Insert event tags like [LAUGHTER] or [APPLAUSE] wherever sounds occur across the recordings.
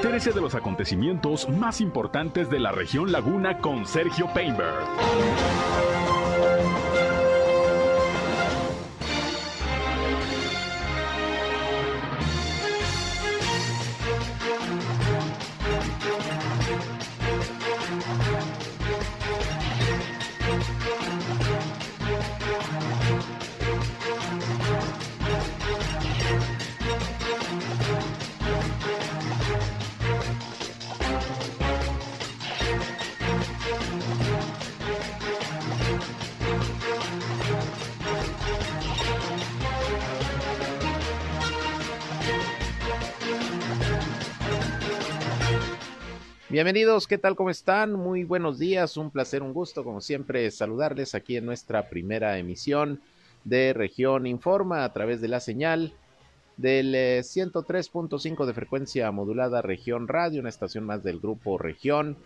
Entérese de los acontecimientos más importantes de la región Laguna con Sergio Painberg. Bienvenidos, ¿qué tal? ¿Cómo están? Muy buenos días, un placer, un gusto, como siempre, saludarles aquí en nuestra primera emisión de Región Informa a través de la señal del 103.5 eh, de frecuencia modulada Región Radio, una estación más del grupo Región,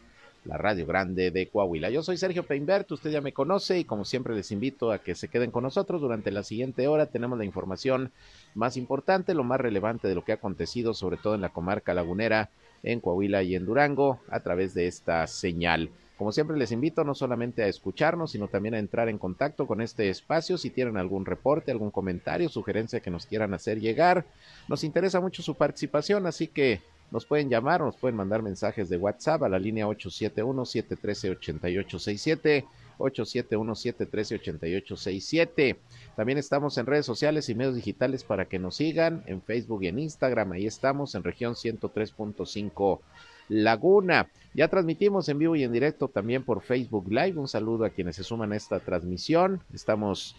la Radio Grande de Coahuila. Yo soy Sergio Peinbert, usted ya me conoce y como siempre les invito a que se queden con nosotros durante la siguiente hora. Tenemos la información más importante, lo más relevante de lo que ha acontecido, sobre todo en la comarca lagunera en Coahuila y en Durango a través de esta señal. Como siempre les invito no solamente a escucharnos, sino también a entrar en contacto con este espacio si tienen algún reporte, algún comentario, sugerencia que nos quieran hacer llegar. Nos interesa mucho su participación, así que nos pueden llamar, nos pueden mandar mensajes de WhatsApp a la línea 871-713-8867 871-713-8867. También estamos en redes sociales y medios digitales para que nos sigan en Facebook y en Instagram. Ahí estamos en región 103.5 Laguna. Ya transmitimos en vivo y en directo también por Facebook Live. Un saludo a quienes se suman a esta transmisión. Estamos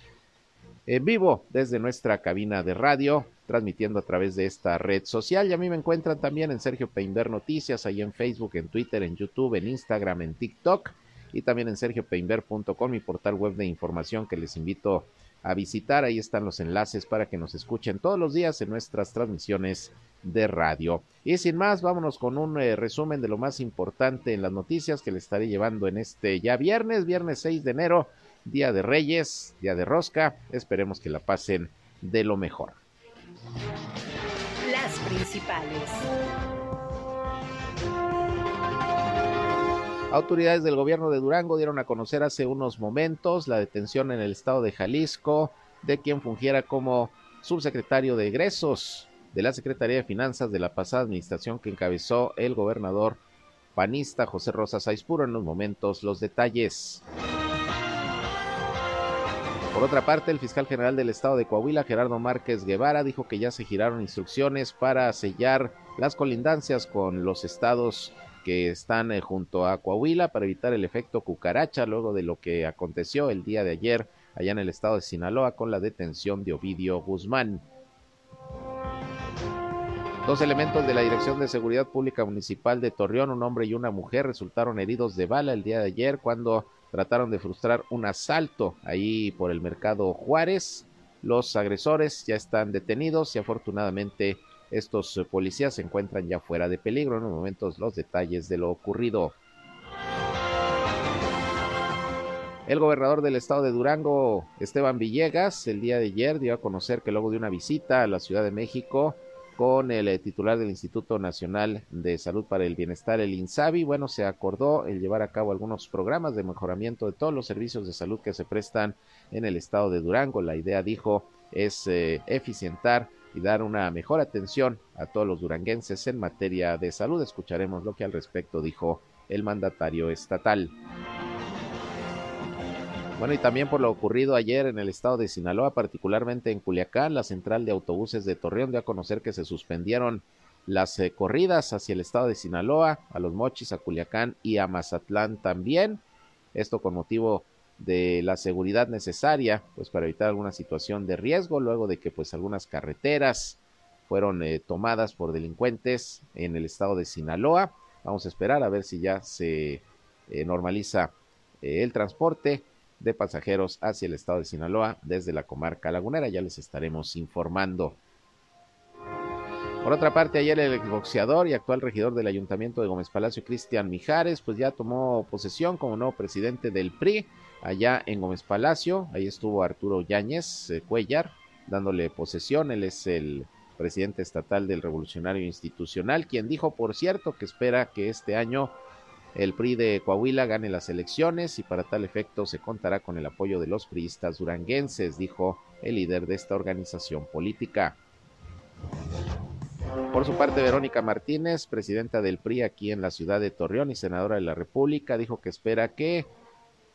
en vivo desde nuestra cabina de radio, transmitiendo a través de esta red social. Y a mí me encuentran también en Sergio Peinber Noticias, ahí en Facebook, en Twitter, en YouTube, en Instagram, en TikTok y también en sergiopeinber.com, mi portal web de información que les invito a visitar. Ahí están los enlaces para que nos escuchen todos los días en nuestras transmisiones de radio. Y sin más, vámonos con un eh, resumen de lo más importante en las noticias que les estaré llevando en este ya viernes, viernes 6 de enero, Día de Reyes, Día de Rosca. Esperemos que la pasen de lo mejor. Las principales. Autoridades del gobierno de Durango dieron a conocer hace unos momentos la detención en el estado de Jalisco de quien fungiera como subsecretario de egresos de la Secretaría de Finanzas de la pasada administración que encabezó el gobernador panista José Rosa Saizpuro. En unos momentos los detalles. Por otra parte, el fiscal general del estado de Coahuila, Gerardo Márquez Guevara, dijo que ya se giraron instrucciones para sellar las colindancias con los estados que están eh, junto a Coahuila para evitar el efecto cucaracha luego de lo que aconteció el día de ayer allá en el estado de Sinaloa con la detención de Ovidio Guzmán. Dos elementos de la Dirección de Seguridad Pública Municipal de Torreón, un hombre y una mujer, resultaron heridos de bala el día de ayer cuando trataron de frustrar un asalto ahí por el mercado Juárez. Los agresores ya están detenidos y afortunadamente estos eh, policías se encuentran ya fuera de peligro. En unos momentos los detalles de lo ocurrido. El gobernador del estado de Durango, Esteban Villegas, el día de ayer dio a conocer que luego de una visita a la Ciudad de México con el eh, titular del Instituto Nacional de Salud para el Bienestar, el INSABI, bueno, se acordó el llevar a cabo algunos programas de mejoramiento de todos los servicios de salud que se prestan en el estado de Durango. La idea, dijo, es eh, eficientar y dar una mejor atención a todos los duranguenses en materia de salud. Escucharemos lo que al respecto dijo el mandatario estatal. Bueno, y también por lo ocurrido ayer en el estado de Sinaloa, particularmente en Culiacán, la central de autobuses de Torreón dio a conocer que se suspendieron las eh, corridas hacia el estado de Sinaloa, a los Mochis, a Culiacán y a Mazatlán también. Esto con motivo de la seguridad necesaria, pues para evitar alguna situación de riesgo, luego de que pues algunas carreteras fueron eh, tomadas por delincuentes en el estado de Sinaloa. Vamos a esperar a ver si ya se eh, normaliza eh, el transporte de pasajeros hacia el estado de Sinaloa desde la comarca lagunera. Ya les estaremos informando. Por otra parte, ayer el boxeador y actual regidor del Ayuntamiento de Gómez Palacio, Cristian Mijares, pues ya tomó posesión como nuevo presidente del PRI allá en Gómez Palacio. Ahí estuvo Arturo Yáñez eh, Cuellar dándole posesión. Él es el presidente estatal del Revolucionario Institucional, quien dijo, por cierto, que espera que este año el PRI de Coahuila gane las elecciones y para tal efecto se contará con el apoyo de los priistas duranguenses, dijo el líder de esta organización política. Por su parte, Verónica Martínez, presidenta del PRI aquí en la ciudad de Torreón y senadora de la República, dijo que espera que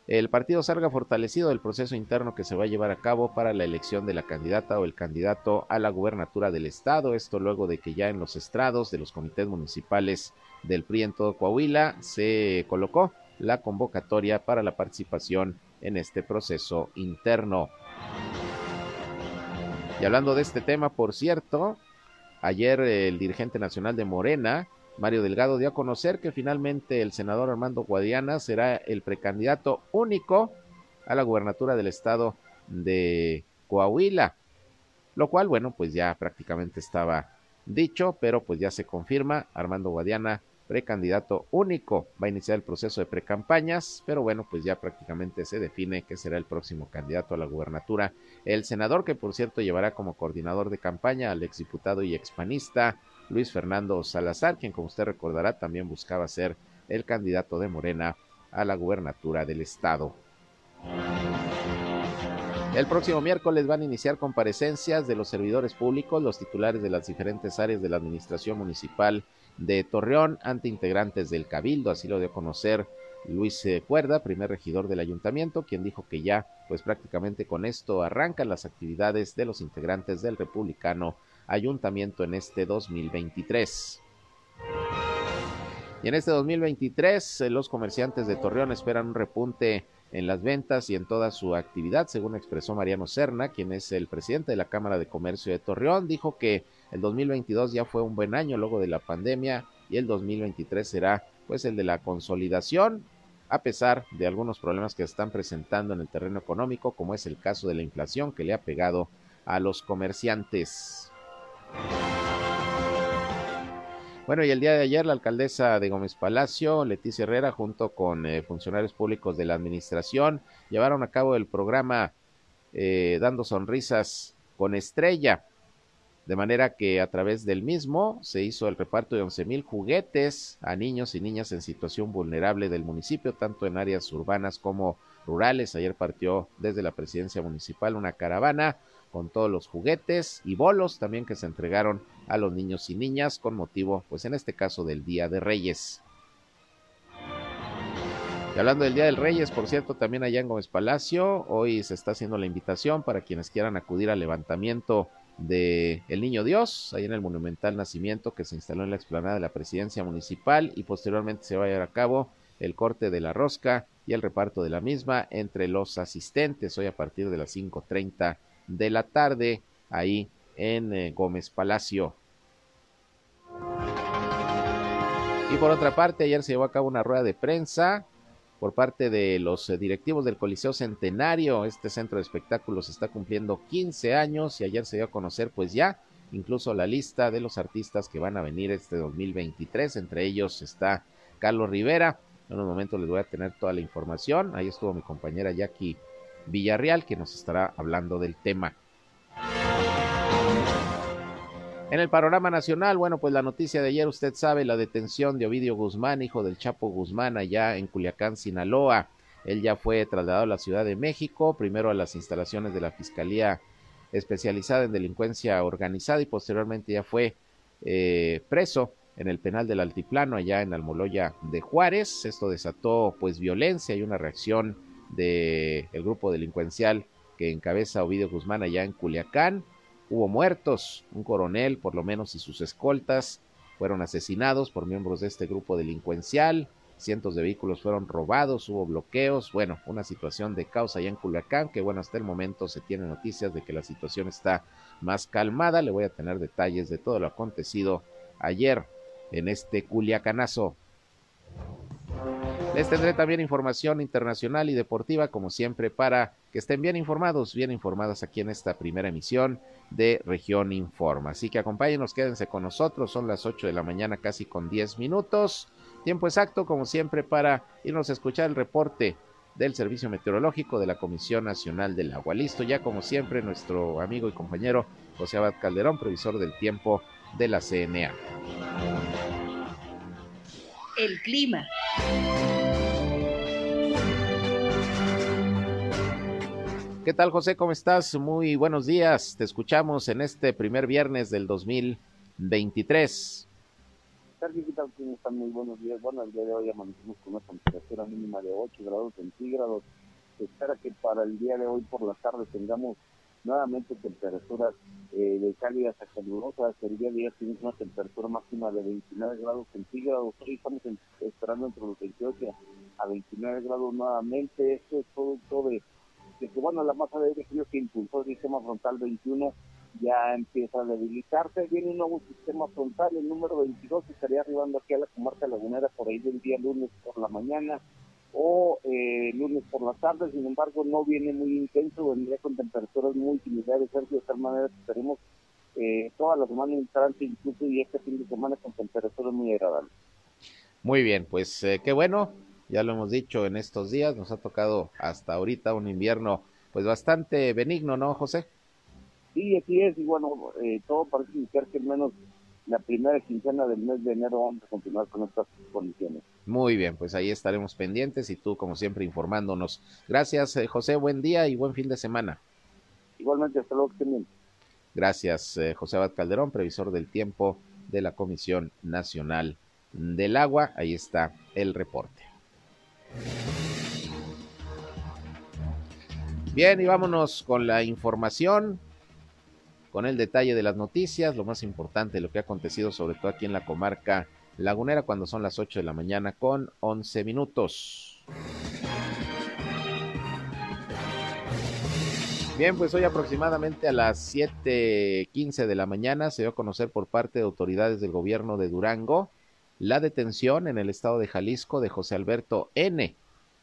el partido salga fortalecido del proceso interno que se va a llevar a cabo para la elección de la candidata o el candidato a la gubernatura del estado. Esto luego de que ya en los estrados de los comités municipales del PRI en todo Coahuila se colocó la convocatoria para la participación en este proceso interno. Y hablando de este tema, por cierto, ayer el dirigente nacional de Morena, Mario Delgado dio a conocer que finalmente el senador Armando Guadiana será el precandidato único a la gubernatura del estado de Coahuila, lo cual, bueno, pues ya prácticamente estaba dicho, pero pues ya se confirma, Armando Guadiana precandidato único. Va a iniciar el proceso de precampañas, pero bueno, pues ya prácticamente se define que será el próximo candidato a la gubernatura. El senador, que por cierto llevará como coordinador de campaña al exdiputado y expanista Luis Fernando Salazar, quien como usted recordará también buscaba ser el candidato de Morena a la gubernatura del estado. El próximo miércoles van a iniciar comparecencias de los servidores públicos, los titulares de las diferentes áreas de la administración municipal de Torreón ante integrantes del Cabildo, así lo dio a conocer Luis eh, Cuerda, primer regidor del ayuntamiento, quien dijo que ya, pues prácticamente con esto arrancan las actividades de los integrantes del republicano ayuntamiento en este 2023. Y en este 2023 eh, los comerciantes de Torreón esperan un repunte en las ventas y en toda su actividad, según expresó Mariano Serna, quien es el presidente de la Cámara de Comercio de Torreón, dijo que el 2022 ya fue un buen año luego de la pandemia y el 2023 será pues el de la consolidación, a pesar de algunos problemas que están presentando en el terreno económico, como es el caso de la inflación que le ha pegado a los comerciantes. Bueno, y el día de ayer la alcaldesa de Gómez Palacio, Leticia Herrera, junto con eh, funcionarios públicos de la administración, llevaron a cabo el programa eh, Dando Sonrisas con Estrella, de manera que a través del mismo se hizo el reparto de 11 mil juguetes a niños y niñas en situación vulnerable del municipio, tanto en áreas urbanas como rurales. Ayer partió desde la presidencia municipal una caravana con todos los juguetes y bolos también que se entregaron a los niños y niñas con motivo, pues en este caso, del Día de Reyes. Y hablando del Día del Reyes, por cierto, también allá en Gómez Palacio, hoy se está haciendo la invitación para quienes quieran acudir al levantamiento de El Niño Dios, ahí en el Monumental Nacimiento que se instaló en la explanada de la Presidencia Municipal y posteriormente se va a llevar a cabo el corte de la rosca y el reparto de la misma entre los asistentes hoy a partir de las 5.30 de la tarde ahí en eh, Gómez Palacio. Y por otra parte, ayer se llevó a cabo una rueda de prensa por parte de los eh, directivos del Coliseo Centenario. Este centro de espectáculos está cumpliendo 15 años y ayer se dio a conocer pues ya incluso la lista de los artistas que van a venir este 2023. Entre ellos está Carlos Rivera. En un momento les voy a tener toda la información. Ahí estuvo mi compañera Jackie Villarreal, que nos estará hablando del tema. En el panorama nacional, bueno, pues la noticia de ayer, usted sabe, la detención de Ovidio Guzmán, hijo del Chapo Guzmán, allá en Culiacán, Sinaloa. Él ya fue trasladado a la Ciudad de México, primero a las instalaciones de la Fiscalía especializada en delincuencia organizada y posteriormente ya fue eh, preso en el penal del Altiplano, allá en Almoloya de Juárez. Esto desató pues violencia y una reacción del el grupo delincuencial que encabeza Ovidio Guzmán allá en Culiacán. Hubo muertos, un coronel por lo menos y sus escoltas fueron asesinados por miembros de este grupo delincuencial, cientos de vehículos fueron robados, hubo bloqueos, bueno, una situación de caos allá en Culiacán, que bueno, hasta el momento se tiene noticias de que la situación está más calmada, le voy a tener detalles de todo lo acontecido ayer en este Culiacanazo. Les tendré también información internacional y deportiva, como siempre, para que estén bien informados, bien informadas aquí en esta primera emisión de Región Informa. Así que acompáñenos, quédense con nosotros, son las 8 de la mañana casi con 10 minutos. Tiempo exacto, como siempre, para irnos a escuchar el reporte del Servicio Meteorológico de la Comisión Nacional del Agua. Listo ya como siempre nuestro amigo y compañero José Abad Calderón, previsor del tiempo de la CNA. El clima. ¿Qué tal José? ¿Cómo estás? Muy buenos días. Te escuchamos en este primer viernes del 2023. Sergio, ¿qué tal? ¿Cómo están? Muy buenos días. Bueno, el día de hoy amanecimos con una temperatura mínima de 8 grados centígrados. Se espera que para el día de hoy por la tarde tengamos nuevamente temperaturas eh, de cálidas a calurosas. El día de hoy tenemos una temperatura máxima de 29 grados centígrados. Hoy estamos esperando entre los 28 a 29 grados nuevamente. Esto es producto de que, bueno, la masa de aire que impulsó el sistema frontal 21 ya empieza a debilitarse. Viene un nuevo sistema frontal, el número 22, estaría arribando aquí a la comarca lagunera por ahí del día lunes por la mañana o eh, lunes por la tarde. Sin embargo, no viene muy intenso, vendría con temperaturas muy similares. de tal manera que estaremos eh, toda la semana entrante, incluso y este fin de semana con temperaturas muy agradables. Muy bien, pues eh, qué bueno ya lo hemos dicho en estos días, nos ha tocado hasta ahorita un invierno pues bastante benigno, ¿no, José? Sí, así es, y bueno, eh, todo parece indicar que al menos la primera quincena del mes de enero vamos a continuar con estas condiciones. Muy bien, pues ahí estaremos pendientes y tú, como siempre, informándonos. Gracias, eh, José, buen día y buen fin de semana. Igualmente, hasta luego, que Gracias, eh, José Abad Calderón, previsor del tiempo de la Comisión Nacional del Agua. Ahí está el reporte. Bien, y vámonos con la información, con el detalle de las noticias, lo más importante, lo que ha acontecido sobre todo aquí en la comarca lagunera cuando son las 8 de la mañana con 11 minutos. Bien, pues hoy aproximadamente a las 7.15 de la mañana se dio a conocer por parte de autoridades del gobierno de Durango la detención en el estado de Jalisco de José Alberto N.,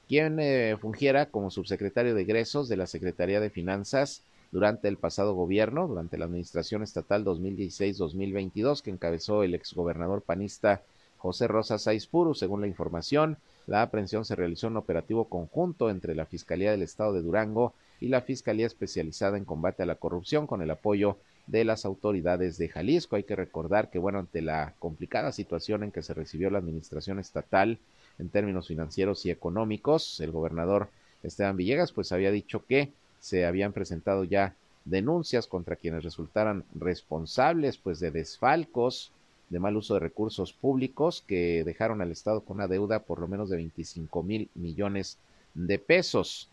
quien eh, fungiera como subsecretario de egresos de la Secretaría de Finanzas durante el pasado gobierno, durante la administración estatal 2016-2022 que encabezó el exgobernador panista José Rosa Saizpuru. Según la información, la aprehensión se realizó en operativo conjunto entre la Fiscalía del Estado de Durango y la Fiscalía Especializada en Combate a la Corrupción con el apoyo de las autoridades de Jalisco. Hay que recordar que, bueno, ante la complicada situación en que se recibió la administración estatal en términos financieros y económicos, el gobernador Esteban Villegas, pues había dicho que se habían presentado ya denuncias contra quienes resultaran responsables, pues, de desfalcos, de mal uso de recursos públicos que dejaron al Estado con una deuda por lo menos de 25 mil millones de pesos.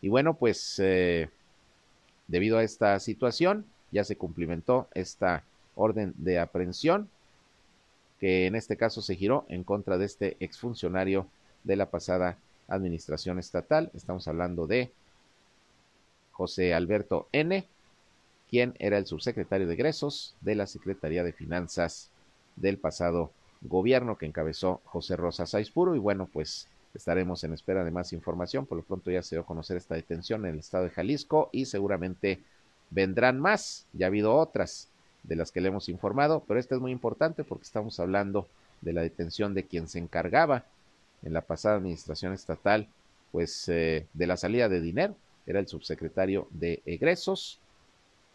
Y bueno, pues eh, debido a esta situación, ya se cumplimentó esta orden de aprehensión que en este caso se giró en contra de este exfuncionario de la pasada administración estatal. Estamos hablando de José Alberto N., quien era el subsecretario de egresos de la Secretaría de Finanzas del pasado gobierno que encabezó José Rosa Saizpuro. Y bueno, pues estaremos en espera de más información. Por lo pronto ya se dio a conocer esta detención en el estado de Jalisco y seguramente Vendrán más, ya ha habido otras de las que le hemos informado, pero esta es muy importante porque estamos hablando de la detención de quien se encargaba en la pasada administración estatal, pues eh, de la salida de dinero, era el subsecretario de egresos.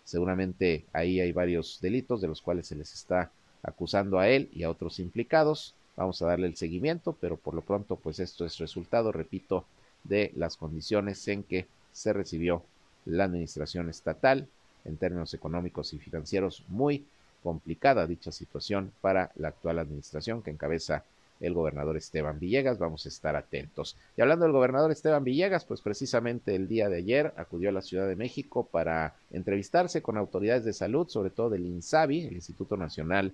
Seguramente ahí hay varios delitos de los cuales se les está acusando a él y a otros implicados. Vamos a darle el seguimiento, pero por lo pronto, pues esto es resultado, repito, de las condiciones en que se recibió la administración estatal en términos económicos y financieros muy complicada dicha situación para la actual administración que encabeza el gobernador Esteban Villegas. Vamos a estar atentos. Y hablando del gobernador Esteban Villegas, pues precisamente el día de ayer acudió a la Ciudad de México para entrevistarse con autoridades de salud, sobre todo del INSABI, el Instituto Nacional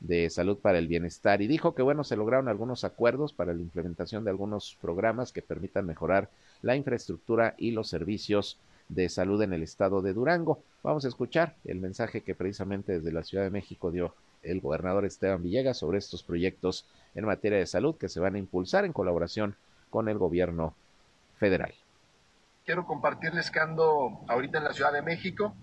de Salud para el Bienestar, y dijo que bueno, se lograron algunos acuerdos para la implementación de algunos programas que permitan mejorar la infraestructura y los servicios de Salud en el estado de Durango. Vamos a escuchar el mensaje que precisamente desde la Ciudad de México dio el gobernador Esteban Villegas sobre estos proyectos en materia de salud que se van a impulsar en colaboración con el gobierno federal. Quiero compartirles que ando ahorita en la Ciudad de México.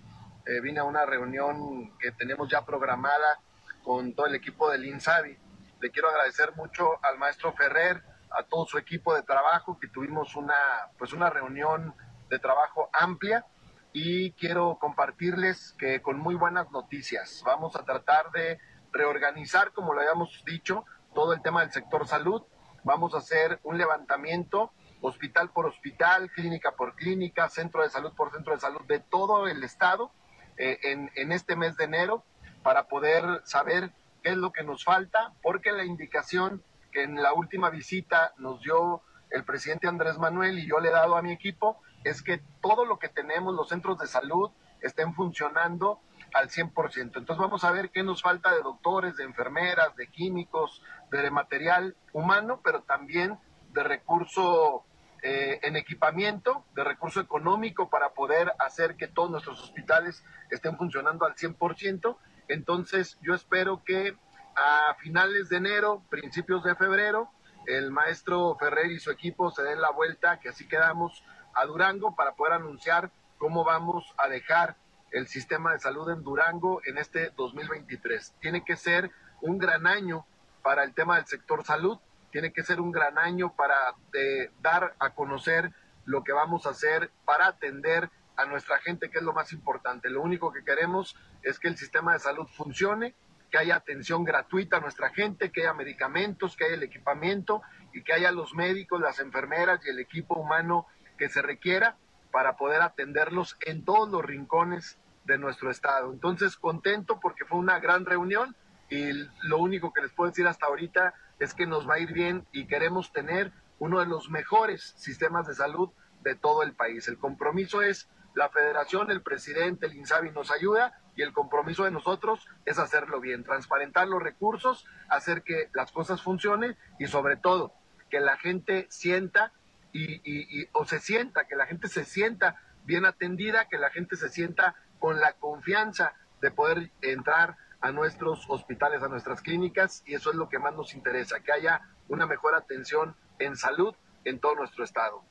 Eh, vine a una reunión que tenemos ya programada con todo el equipo del INSABI. Le quiero agradecer mucho al maestro Ferrer, a todo su equipo de trabajo, que tuvimos una, pues una reunión de trabajo amplia y quiero compartirles que con muy buenas noticias vamos a tratar de reorganizar, como lo habíamos dicho, todo el tema del sector salud. Vamos a hacer un levantamiento hospital por hospital, clínica por clínica, centro de salud por centro de salud de todo el estado eh, en, en este mes de enero para poder saber qué es lo que nos falta, porque la indicación que en la última visita nos dio el presidente Andrés Manuel y yo le he dado a mi equipo es que todo lo que tenemos, los centros de salud, estén funcionando al 100%. Entonces vamos a ver qué nos falta de doctores, de enfermeras, de químicos, de material humano, pero también de recurso eh, en equipamiento, de recurso económico para poder hacer que todos nuestros hospitales estén funcionando al 100%. Entonces yo espero que a finales de enero, principios de febrero, el maestro Ferrer y su equipo se den la vuelta, que así quedamos a Durango para poder anunciar cómo vamos a dejar el sistema de salud en Durango en este 2023. Tiene que ser un gran año para el tema del sector salud, tiene que ser un gran año para eh, dar a conocer lo que vamos a hacer para atender a nuestra gente, que es lo más importante. Lo único que queremos es que el sistema de salud funcione, que haya atención gratuita a nuestra gente, que haya medicamentos, que haya el equipamiento y que haya los médicos, las enfermeras y el equipo humano que se requiera para poder atenderlos en todos los rincones de nuestro estado. Entonces, contento porque fue una gran reunión y lo único que les puedo decir hasta ahorita es que nos va a ir bien y queremos tener uno de los mejores sistemas de salud de todo el país. El compromiso es la federación, el presidente, el INSABI nos ayuda y el compromiso de nosotros es hacerlo bien, transparentar los recursos, hacer que las cosas funcionen y sobre todo que la gente sienta y, o se sienta, que la gente se sienta bien atendida, que la gente se sienta con la confianza de poder entrar a nuestros hospitales, a nuestras clínicas, y eso es lo que más nos interesa, que haya una mejor atención en salud en todo nuestro estado.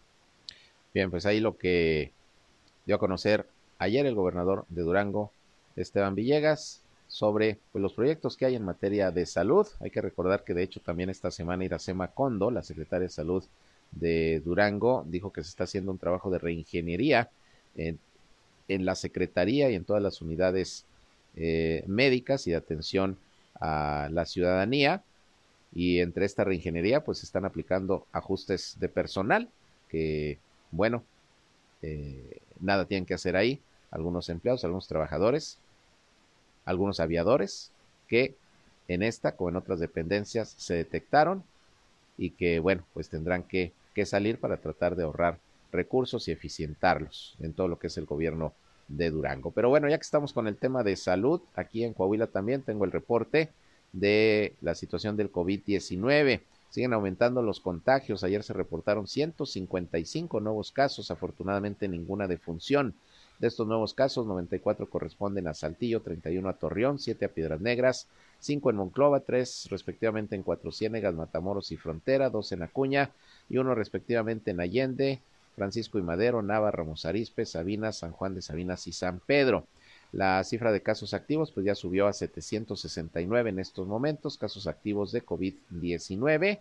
Bien, pues ahí lo que dio a conocer ayer el gobernador de Durango, Esteban Villegas, sobre pues, los proyectos que hay en materia de salud. Hay que recordar que de hecho también esta semana Iracema Condo, la secretaria de Salud de Durango dijo que se está haciendo un trabajo de reingeniería en, la Secretaría y en todas las unidades eh, médicas y de atención a la ciudadanía. Y entre esta reingeniería, pues se están aplicando ajustes de personal que, bueno, eh, nada tienen que hacer ahí. Algunos empleados, algunos trabajadores, algunos aviadores que en esta, como en otras dependencias, se detectaron y que, bueno, pues tendrán que que salir para tratar de ahorrar recursos y eficientarlos en todo lo que es el gobierno de Durango. Pero bueno, ya que estamos con el tema de salud, aquí en Coahuila también tengo el reporte de la situación del COVID-19. Siguen aumentando los contagios. Ayer se reportaron 155 nuevos casos, afortunadamente ninguna defunción. De estos nuevos casos, 94 corresponden a Saltillo, 31 a Torreón, 7 a Piedras Negras, 5 en Monclova, 3 respectivamente en Cuatro Ciénegas, Matamoros y Frontera, 2 en Acuña y uno respectivamente en Allende, Francisco y Madero, Nava, Ramos Arispe, Sabinas, San Juan de Sabinas y San Pedro. La cifra de casos activos pues ya subió a 769 en estos momentos, casos activos de COVID-19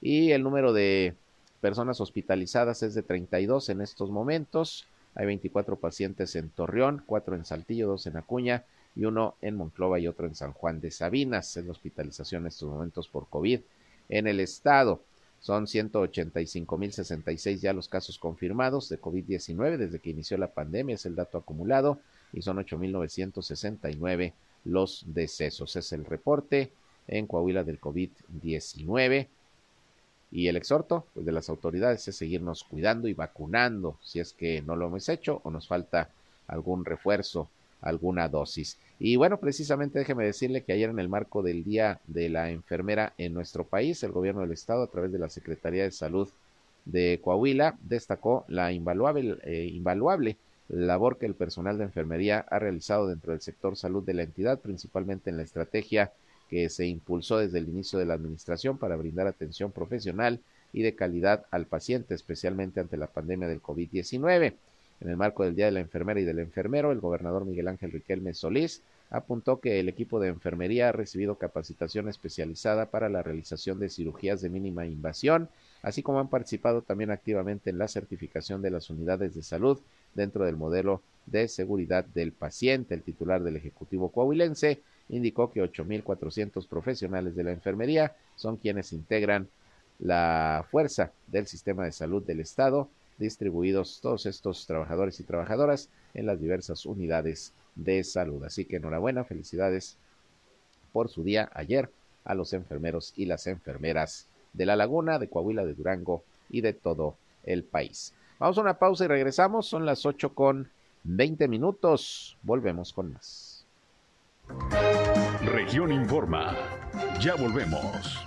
y el número de personas hospitalizadas es de 32 en estos momentos. Hay 24 pacientes en Torreón, 4 en Saltillo, 2 en Acuña y uno en Monclova y otro en San Juan de Sabinas. La hospitalización en estos momentos por COVID en el estado. Son 185.066 ya los casos confirmados de COVID-19 desde que inició la pandemia, es el dato acumulado, y son 8.969 los decesos. Es el reporte en Coahuila del COVID-19. Y el exhorto pues, de las autoridades es seguirnos cuidando y vacunando si es que no lo hemos hecho o nos falta algún refuerzo alguna dosis. Y bueno, precisamente déjeme decirle que ayer en el marco del Día de la Enfermera en nuestro país, el gobierno del estado a través de la Secretaría de Salud de Coahuila destacó la invaluable, eh, invaluable labor que el personal de enfermería ha realizado dentro del sector salud de la entidad, principalmente en la estrategia que se impulsó desde el inicio de la administración para brindar atención profesional y de calidad al paciente, especialmente ante la pandemia del COVID-19. En el marco del Día de la Enfermera y del Enfermero, el gobernador Miguel Ángel Riquelme Solís apuntó que el equipo de enfermería ha recibido capacitación especializada para la realización de cirugías de mínima invasión, así como han participado también activamente en la certificación de las unidades de salud dentro del modelo de seguridad del paciente. El titular del Ejecutivo coahuilense indicó que 8.400 profesionales de la enfermería son quienes integran la fuerza del sistema de salud del Estado, distribuidos todos estos trabajadores y trabajadoras en las diversas unidades de salud. Así que enhorabuena, felicidades por su día ayer a los enfermeros y las enfermeras de La Laguna, de Coahuila, de Durango y de todo el país. Vamos a una pausa y regresamos. Son las 8 con 20 minutos. Volvemos con más. Región Informa. Ya volvemos.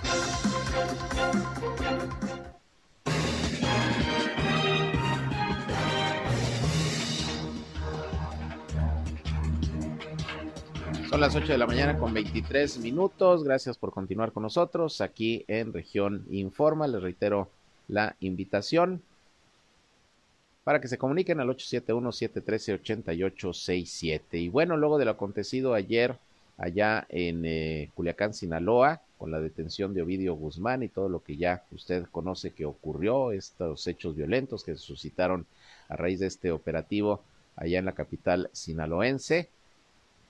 Son las 8 de la mañana con 23 minutos. Gracias por continuar con nosotros aquí en Región Informa. Les reitero la invitación para que se comuniquen al 871-713-8867. Y bueno, luego de lo acontecido ayer allá en eh, Culiacán, Sinaloa, con la detención de Ovidio Guzmán y todo lo que ya usted conoce que ocurrió, estos hechos violentos que se suscitaron a raíz de este operativo allá en la capital sinaloense.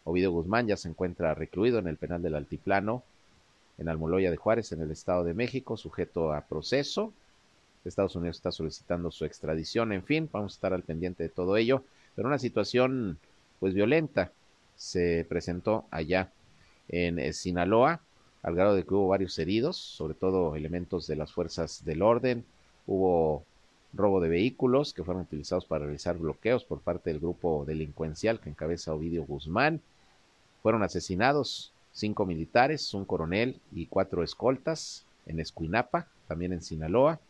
Ovidio Guzmán ya se encuentra recluido en el penal del Altiplano, en Almoloya de Juárez, en el Estado de México, sujeto a proceso. Estados Unidos está solicitando su extradición, en fin, vamos a estar al pendiente de todo ello, pero una situación pues violenta se presentó allá en eh, Sinaloa, al grado de que hubo varios heridos, sobre todo elementos de las fuerzas del orden, hubo robo de vehículos que fueron utilizados para realizar bloqueos por parte del grupo delincuencial que encabeza Ovidio Guzmán, fueron asesinados cinco militares, un coronel y cuatro escoltas en Escuinapa, también en Sinaloa.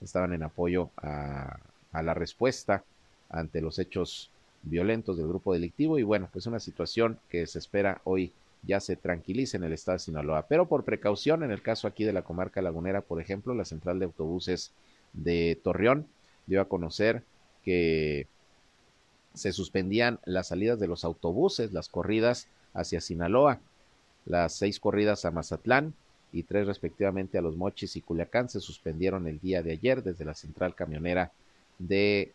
Estaban en apoyo a, la respuesta ante los hechos violentos del grupo delictivo y bueno, pues una situación que se espera hoy ya se tranquilice en el estado de Sinaloa. Pero por precaución, en el caso aquí de la comarca lagunera, por ejemplo, la central de autobuses de Torreón dio a conocer que se suspendían las salidas de los autobuses, las corridas hacia Sinaloa. Las seis corridas a Mazatlán y tres respectivamente a Los Mochis y Culiacán se suspendieron el día de ayer desde la central camionera de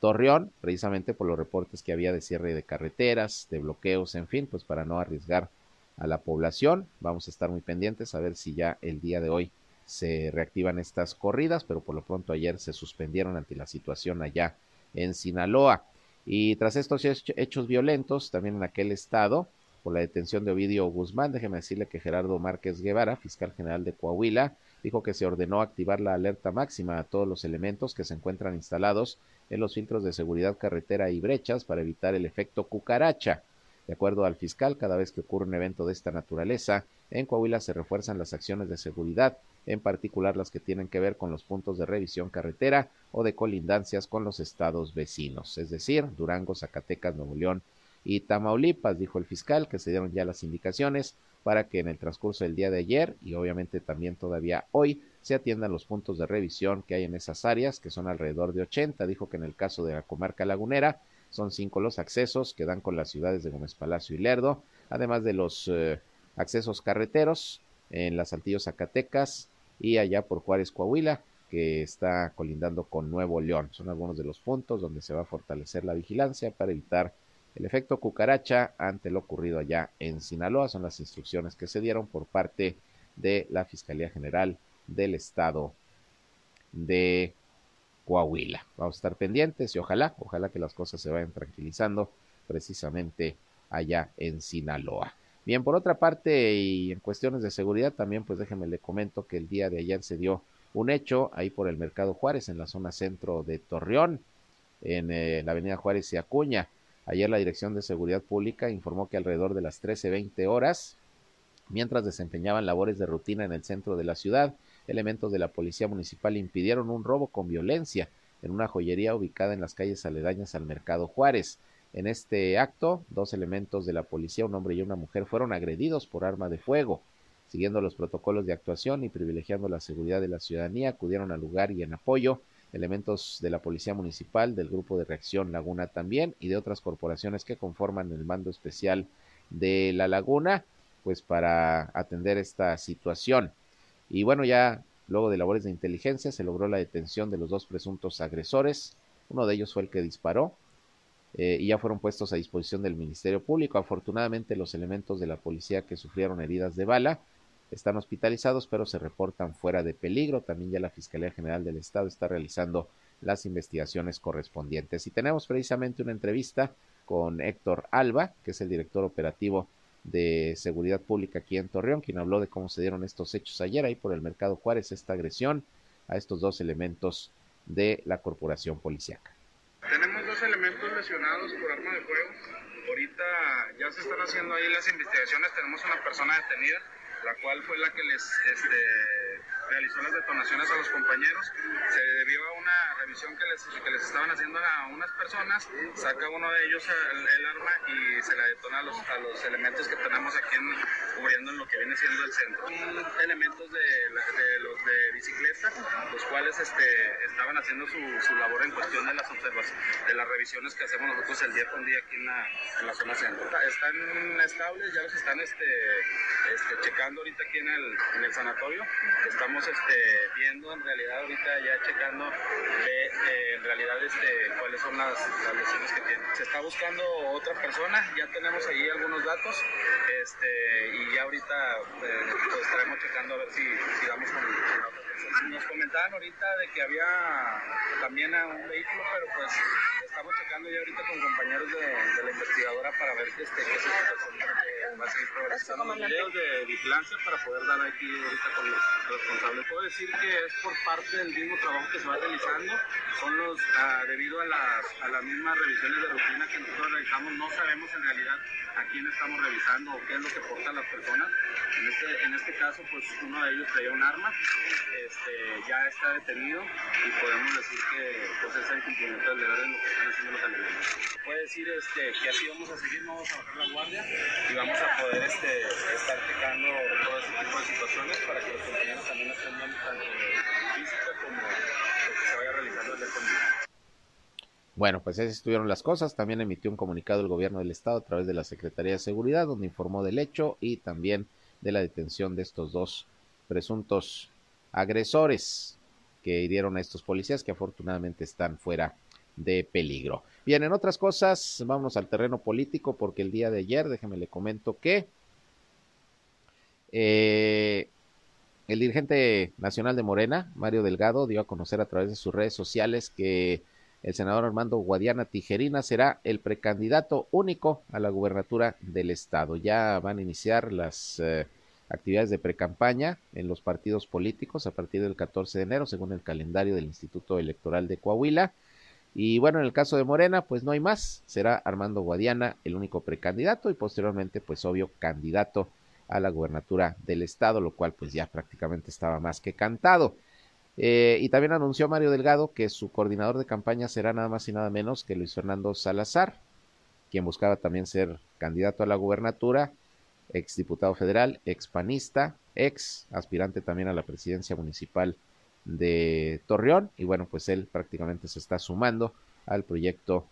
Torreón, precisamente por los reportes que había de cierre de carreteras, de bloqueos, en fin, pues para no arriesgar a la población. Vamos a estar muy pendientes a ver si ya el día de hoy se reactivan estas corridas, pero por lo pronto ayer se suspendieron ante la situación allá en Sinaloa. Y tras estos hechos violentos, también en aquel estado, por la detención de Ovidio Guzmán. Déjeme decirle que Gerardo Márquez Guevara, fiscal general de Coahuila, dijo que se ordenó activar la alerta máxima a todos los elementos que se encuentran instalados en los filtros de seguridad carretera y brechas para evitar el efecto cucaracha. De acuerdo al fiscal, cada vez que ocurre un evento de esta naturaleza, en Coahuila se refuerzan las acciones de seguridad, en particular las que tienen que ver con los puntos de revisión carretera o de colindancias con los estados vecinos, es decir, Durango, Zacatecas, Nuevo León y Tamaulipas, dijo el fiscal, que se dieron ya las indicaciones para que en el transcurso del día de ayer y obviamente también todavía hoy se atiendan los puntos de revisión que hay en esas áreas, que son alrededor de 80. Dijo que en el caso de la comarca lagunera son cinco los accesos que dan con las ciudades de Gómez Palacio y Lerdo, además de los eh, accesos carreteros en las Saltillo Zacatecas y allá por Juárez Coahuila, que está colindando con Nuevo León. Son algunos de los puntos donde se va a fortalecer la vigilancia para evitar el efecto cucaracha ante lo ocurrido allá en Sinaloa son las instrucciones que se dieron por parte de la Fiscalía General del Estado de Coahuila. Vamos a estar pendientes y ojalá, ojalá que las cosas se vayan tranquilizando precisamente allá en Sinaloa. Bien, por otra parte, y en cuestiones de seguridad también, pues déjeme le comento que el día de ayer se dio un hecho ahí por el Mercado Juárez, en la zona centro de Torreón, en eh, la avenida Juárez y Acuña. Ayer la Dirección de Seguridad Pública informó que alrededor de las 13.20 horas, mientras desempeñaban labores de rutina en el centro de la ciudad, elementos de la Policía Municipal impidieron un robo con violencia en una joyería ubicada en las calles aledañas al Mercado Juárez. En este acto, dos elementos de la policía, un hombre y una mujer, fueron agredidos por arma de fuego. Siguiendo los protocolos de actuación y privilegiando la seguridad de la ciudadanía, acudieron al lugar y en apoyo elementos de la Policía Municipal, del Grupo de Reacción Laguna también y de otras corporaciones que conforman el mando especial de La Laguna, pues para atender esta situación. Y bueno, ya luego de labores de inteligencia se logró la detención de los dos presuntos agresores. Uno de ellos fue el que disparó eh, y ya fueron puestos a disposición del Ministerio Público. Afortunadamente los elementos de la policía que sufrieron heridas de bala están hospitalizados, pero se reportan fuera de peligro. También ya la Fiscalía General del Estado está realizando las investigaciones correspondientes. Y tenemos precisamente una entrevista con Héctor Alba, que es el director operativo de Seguridad Pública aquí en Torreón, quien habló de cómo se dieron estos hechos ayer ahí por el Mercado Juárez, esta agresión a estos dos elementos de la corporación policiaca. Tenemos dos elementos lesionados por arma de fuego. Ahorita ya se están haciendo ahí las investigaciones. Tenemos una persona detenida, la cual fue la que les este, realizó las detonaciones a los compañeros. Se debió a una revisión que les, que les estaban haciendo a unas personas, saca uno de ellos el, arma y se la detona a los, a los elementos que tenemos aquí en, cubriendo en lo que viene siendo el centro. elementos de, de, los de bicicleta, los cuales este, estaban haciendo su, su, labor en cuestión de las observaciones, de las revisiones que hacemos nosotros el día con día aquí en la, en la zona centro. Están estables, ya los están este, este, checando ahorita aquí en el, en el sanatorio. Estamos este, viendo en realidad ahorita ya checando eh, en realidad este, cuáles son las, lesiones que tiene. Se está buscando otra persona, ya tenemos ahí algunos datos este, y ya ahorita eh, pues, estaremos checando a ver si, si damos con, la otra persona. Nos comentaban ahorita de que había también un vehículo, pero pues estamos checando ya ahorita con compañeros de, de la investigadora para ver este, qué situación a videos de vigilancia para poder dar aquí ahorita con los responsables. Puedo decir que es por parte del mismo trabajo que se va realizando, son los, ah, debido a las, a las mismas revisiones de rutina que nosotros realizamos, no sabemos en realidad a quién estamos revisando o qué es lo que portan las personas. En este, en este caso, pues uno de ellos traía un arma, este, ya está detenido y podemos decir que pues, es el cumplimiento del deber en lo que están haciendo los elementos. Puede decir este, que así vamos a seguir, no vamos a bajar la guardia y vamos a poder este, estar todo ese tipo de situaciones para que los compañeros también viendo tanto física como lo que se vaya realizando bueno, pues así estuvieron las cosas. También emitió un comunicado el gobierno del estado a través de la Secretaría de Seguridad, donde informó del hecho y también de la detención de estos dos presuntos agresores que hirieron a estos policías que afortunadamente están fuera de peligro. Bien, en otras cosas, vámonos al terreno político porque el día de ayer, déjeme le comento que eh, el dirigente nacional de Morena, Mario Delgado, dio a conocer a través de sus redes sociales que el senador Armando Guadiana Tijerina será el precandidato único a la gubernatura del estado. Ya van a iniciar las eh, actividades de precampaña en los partidos políticos a partir del 14 de enero, según el calendario del Instituto Electoral de Coahuila. Y bueno, en el caso de Morena, pues no hay más. Será Armando Guadiana el único precandidato y posteriormente, pues obvio, candidato a la gubernatura del estado, lo cual pues ya prácticamente estaba más que cantado. Eh, y también anunció Mario Delgado que su coordinador de campaña será nada más y nada menos que Luis Fernando Salazar, quien buscaba también ser candidato a la gubernatura, ex diputado federal, ex panista, ex aspirante también a la presidencia municipal de Torreón. Y bueno, pues él prácticamente se está sumando al proyecto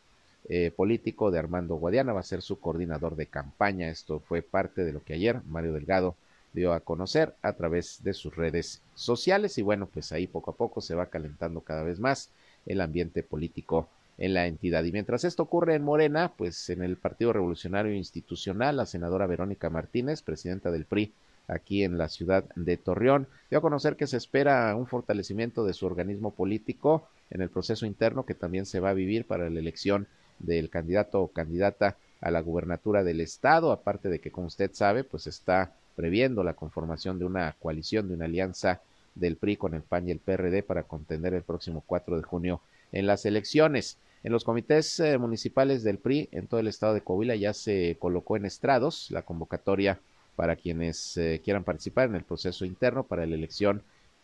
eh, político de Armando Guadiana, va a ser su coordinador de campaña. Esto fue parte de lo que ayer Mario Delgado dio a conocer a través de sus redes sociales y bueno, pues ahí poco a poco se va calentando cada vez más el ambiente político en la entidad. Y mientras esto ocurre en Morena, pues en el Partido Revolucionario Institucional, la senadora Verónica Martínez, presidenta del PRI aquí en la ciudad de Torreón, dio a conocer que se espera un fortalecimiento de su organismo político en el proceso interno que también se va a vivir para la elección del candidato o candidata a la gubernatura del estado, aparte de que como usted sabe, pues está previendo la conformación de una coalición, de una alianza del PRI con el PAN y el PRD para contender el próximo 4 de junio en las elecciones. En los comités eh, municipales del PRI en todo el estado de Coahuila ya se colocó en estrados la convocatoria para quienes eh, quieran participar en el proceso interno para la elección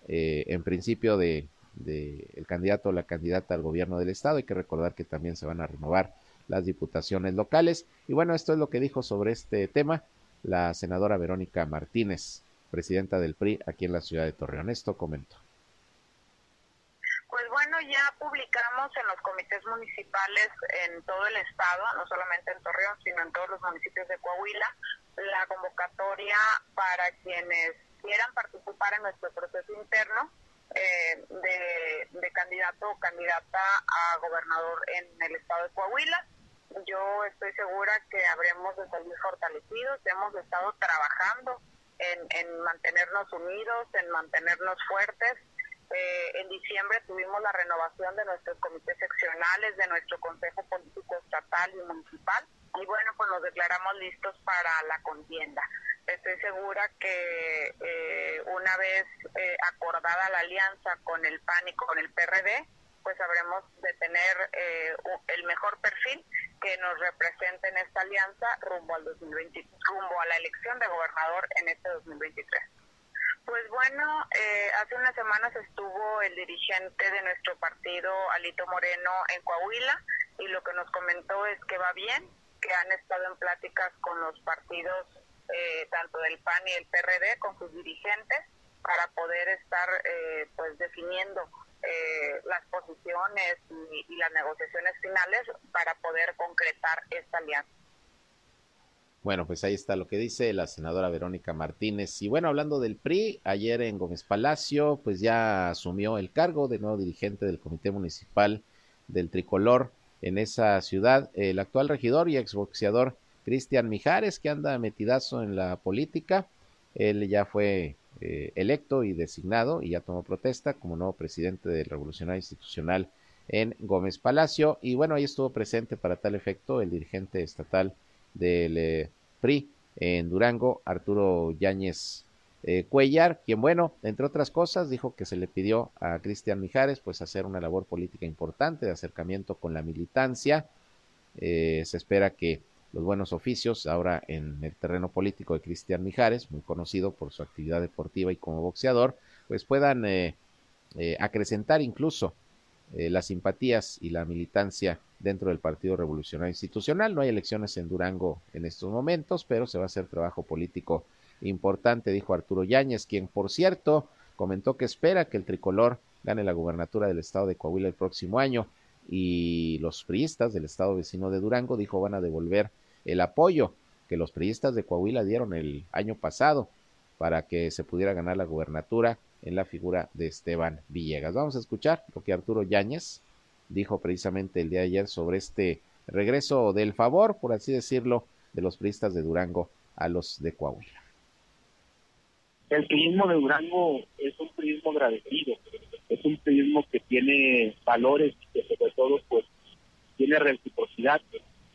eh, en principio de, de, el candidato o la candidata al gobierno del estado. Hay que recordar que también se van a renovar las diputaciones locales. Y bueno, esto es lo que dijo sobre este tema la senadora Verónica Martínez, presidenta del PRI aquí en la ciudad de Torreón. Esto comentó. Pues bueno, ya publicamos en los comités municipales en todo el estado, no solamente en Torreón, sino en todos los municipios de Coahuila, la convocatoria para quienes quieran participar en nuestro proceso interno eh, de, candidato o candidata a gobernador en el estado de Coahuila. Yo estoy segura que habremos de salir fortalecidos, hemos estado trabajando en, en mantenernos unidos, en mantenernos fuertes. Eh, en diciembre tuvimos la renovación de nuestros comités seccionales, de nuestro Consejo Político Estatal y Municipal, y bueno, pues nos declaramos listos para la contienda estoy segura que eh, una vez eh, acordada la alianza con el PAN y con el PRD, pues habremos de tener eh, el mejor perfil que nos represente en esta alianza rumbo al 2020, rumbo a la elección de gobernador en este 2023. Pues bueno, hace unas semanas estuvo el dirigente de nuestro partido, Alito Moreno, en Coahuila y lo que nos comentó es que va bien, que han estado en pláticas con los partidos eh, tanto del PAN y el PRD con sus dirigentes para poder estar eh, pues definiendo eh, las posiciones y, las negociaciones finales para poder concretar esta alianza. Bueno, pues ahí está lo que dice la senadora Verónica Martínez. Y bueno, hablando del PRI, ayer en Gómez Palacio, pues ya asumió el cargo de nuevo dirigente del Comité Municipal del Tricolor en esa ciudad, el actual regidor y exboxeador Cristian Mijares, que anda metidazo en la política. Él ya fue eh, electo y designado y ya tomó protesta como nuevo presidente del Revolucionario Institucional en Gómez Palacio. Y bueno, ahí estuvo presente para tal efecto el dirigente estatal del eh, PRI en Durango, Arturo Yáñez eh, Cuellar, quien bueno, entre otras cosas, dijo que se le pidió a Cristian Mijares pues hacer una labor política importante de acercamiento con la militancia. se espera que los buenos oficios ahora en el terreno político de Cristian Mijares, muy conocido por su actividad deportiva y como boxeador, pues puedan eh, eh, acrecentar incluso eh, las simpatías y la militancia dentro del Partido Revolucionario Institucional. No hay elecciones en Durango en estos momentos, pero se va a hacer trabajo político importante, dijo Arturo Yáñez, quien por cierto comentó que espera que el tricolor gane la gubernatura del estado de Coahuila el próximo año y los priistas del estado vecino de Durango dijo van a devolver el apoyo que los priistas de Coahuila dieron el año pasado para que se pudiera ganar la gubernatura en la figura de Esteban Villegas. Vamos a escuchar lo que Arturo Yáñez dijo precisamente el día de ayer sobre este regreso del favor, por así decirlo, de los priistas de Durango a los de Coahuila. El turismo de Durango es un turismo agradecido, es un turismo que tiene valores y que sobre todo pues tiene reciprocidad.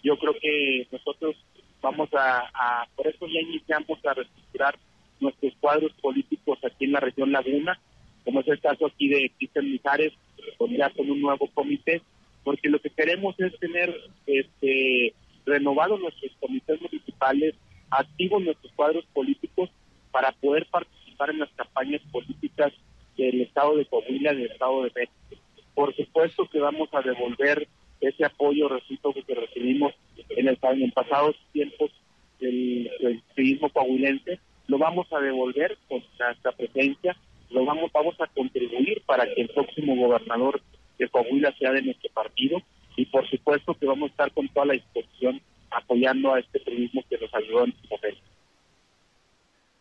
Yo creo que nosotros vamos a, por eso ya iniciamos a reestructurar nuestros cuadros políticos aquí en la región Laguna, como es el caso aquí de Cristian Mijares, con ya un nuevo comité, porque lo que queremos es tener este renovados nuestros comités municipales, activos nuestros cuadros políticos para poder participar en las campañas políticas del Estado de Coahuila, del Estado de México. Por supuesto que vamos a devolver ese apoyo recíproco que recibimos en el en pasados tiempos del, turismo coahuilense, lo vamos a devolver con nuestra presencia, lo vamos, vamos a contribuir para que el próximo gobernador de Coahuila sea de nuestro partido y por supuesto que vamos a estar con toda la disposición apoyando a este turismo que nos ayudó en su momento.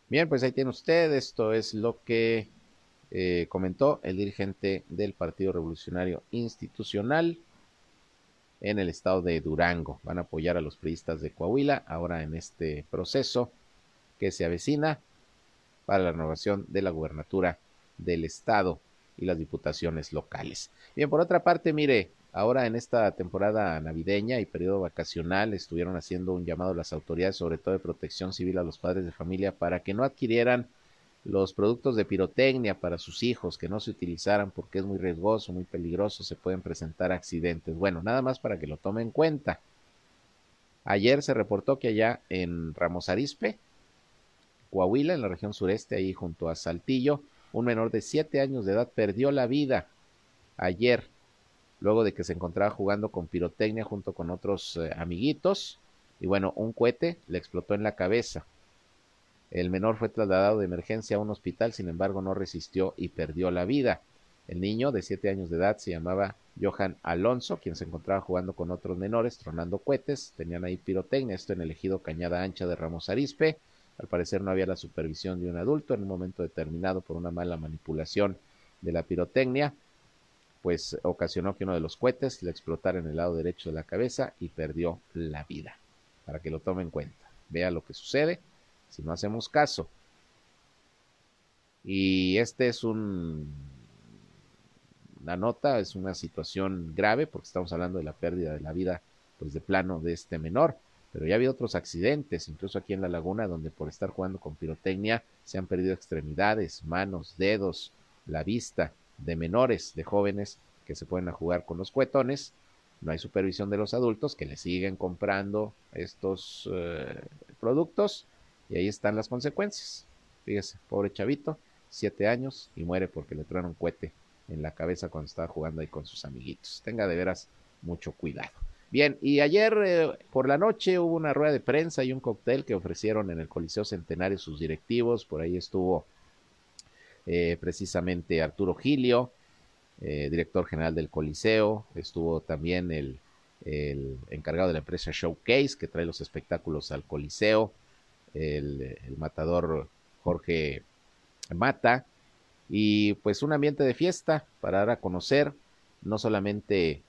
Bien, pues ahí tiene usted, esto es lo que eh, comentó el dirigente del Partido Revolucionario Institucional, en el estado de Durango. Van a apoyar a los priistas de Coahuila ahora en este proceso que se avecina para la renovación de la gubernatura del estado y las diputaciones locales. Bien, por otra parte, mire, ahora en esta temporada navideña y periodo vacacional estuvieron haciendo un llamado a las autoridades, sobre todo de protección civil, a los padres de familia para que no adquirieran los productos de pirotecnia para sus hijos, que no se utilizaran porque es muy riesgoso, muy peligroso, se pueden presentar accidentes. Bueno, nada más para que lo tomen en cuenta. Ayer se reportó que allá en Ramos Arispe, Coahuila, en la región sureste, ahí junto a Saltillo, un menor de siete años de edad perdió la vida ayer, luego de que se encontraba jugando con pirotecnia junto con otros eh, amiguitos, y bueno, un cohete le explotó en la cabeza el menor fue trasladado de emergencia a un hospital, sin embargo no resistió y perdió la vida. El niño de siete años de edad se llamaba Johan Alonso, quien se encontraba jugando con otros menores, tronando cohetes, tenían ahí pirotecnia, esto en el ejido Cañada Ancha de Ramos Arispe. Al parecer no había la supervisión de un adulto en un momento determinado por una mala manipulación de la pirotecnia, pues ocasionó que uno de los cohetes le explotara en el lado derecho de la cabeza y perdió la vida. Para que lo tome en cuenta. Vea lo que sucede si no hacemos caso. Y este es un nota, es una situación grave porque estamos hablando de la pérdida de la vida pues de plano de este menor, pero ya ha habido otros accidentes, incluso aquí en la laguna, donde por estar jugando con pirotecnia se han perdido extremidades, manos, dedos, la vista de menores, de jóvenes que se pueden jugar con los cuetones. No hay supervisión de los adultos que le siguen comprando estos eh, productos y ahí están las consecuencias. Fíjese, pobre chavito, siete años y muere porque le traen un cohete en la cabeza cuando estaba jugando ahí con sus amiguitos. Tenga de veras mucho cuidado. Bien, y ayer eh, por la noche hubo una rueda de prensa y un cóctel que ofrecieron en el Coliseo Centenario sus directivos. Por ahí estuvo eh, precisamente Arturo Gilio, eh, director general del Coliseo. Estuvo también el, encargado de la empresa Showcase, que trae los espectáculos al Coliseo. El, el matador Jorge Mata y pues un ambiente de fiesta para dar a conocer no solamente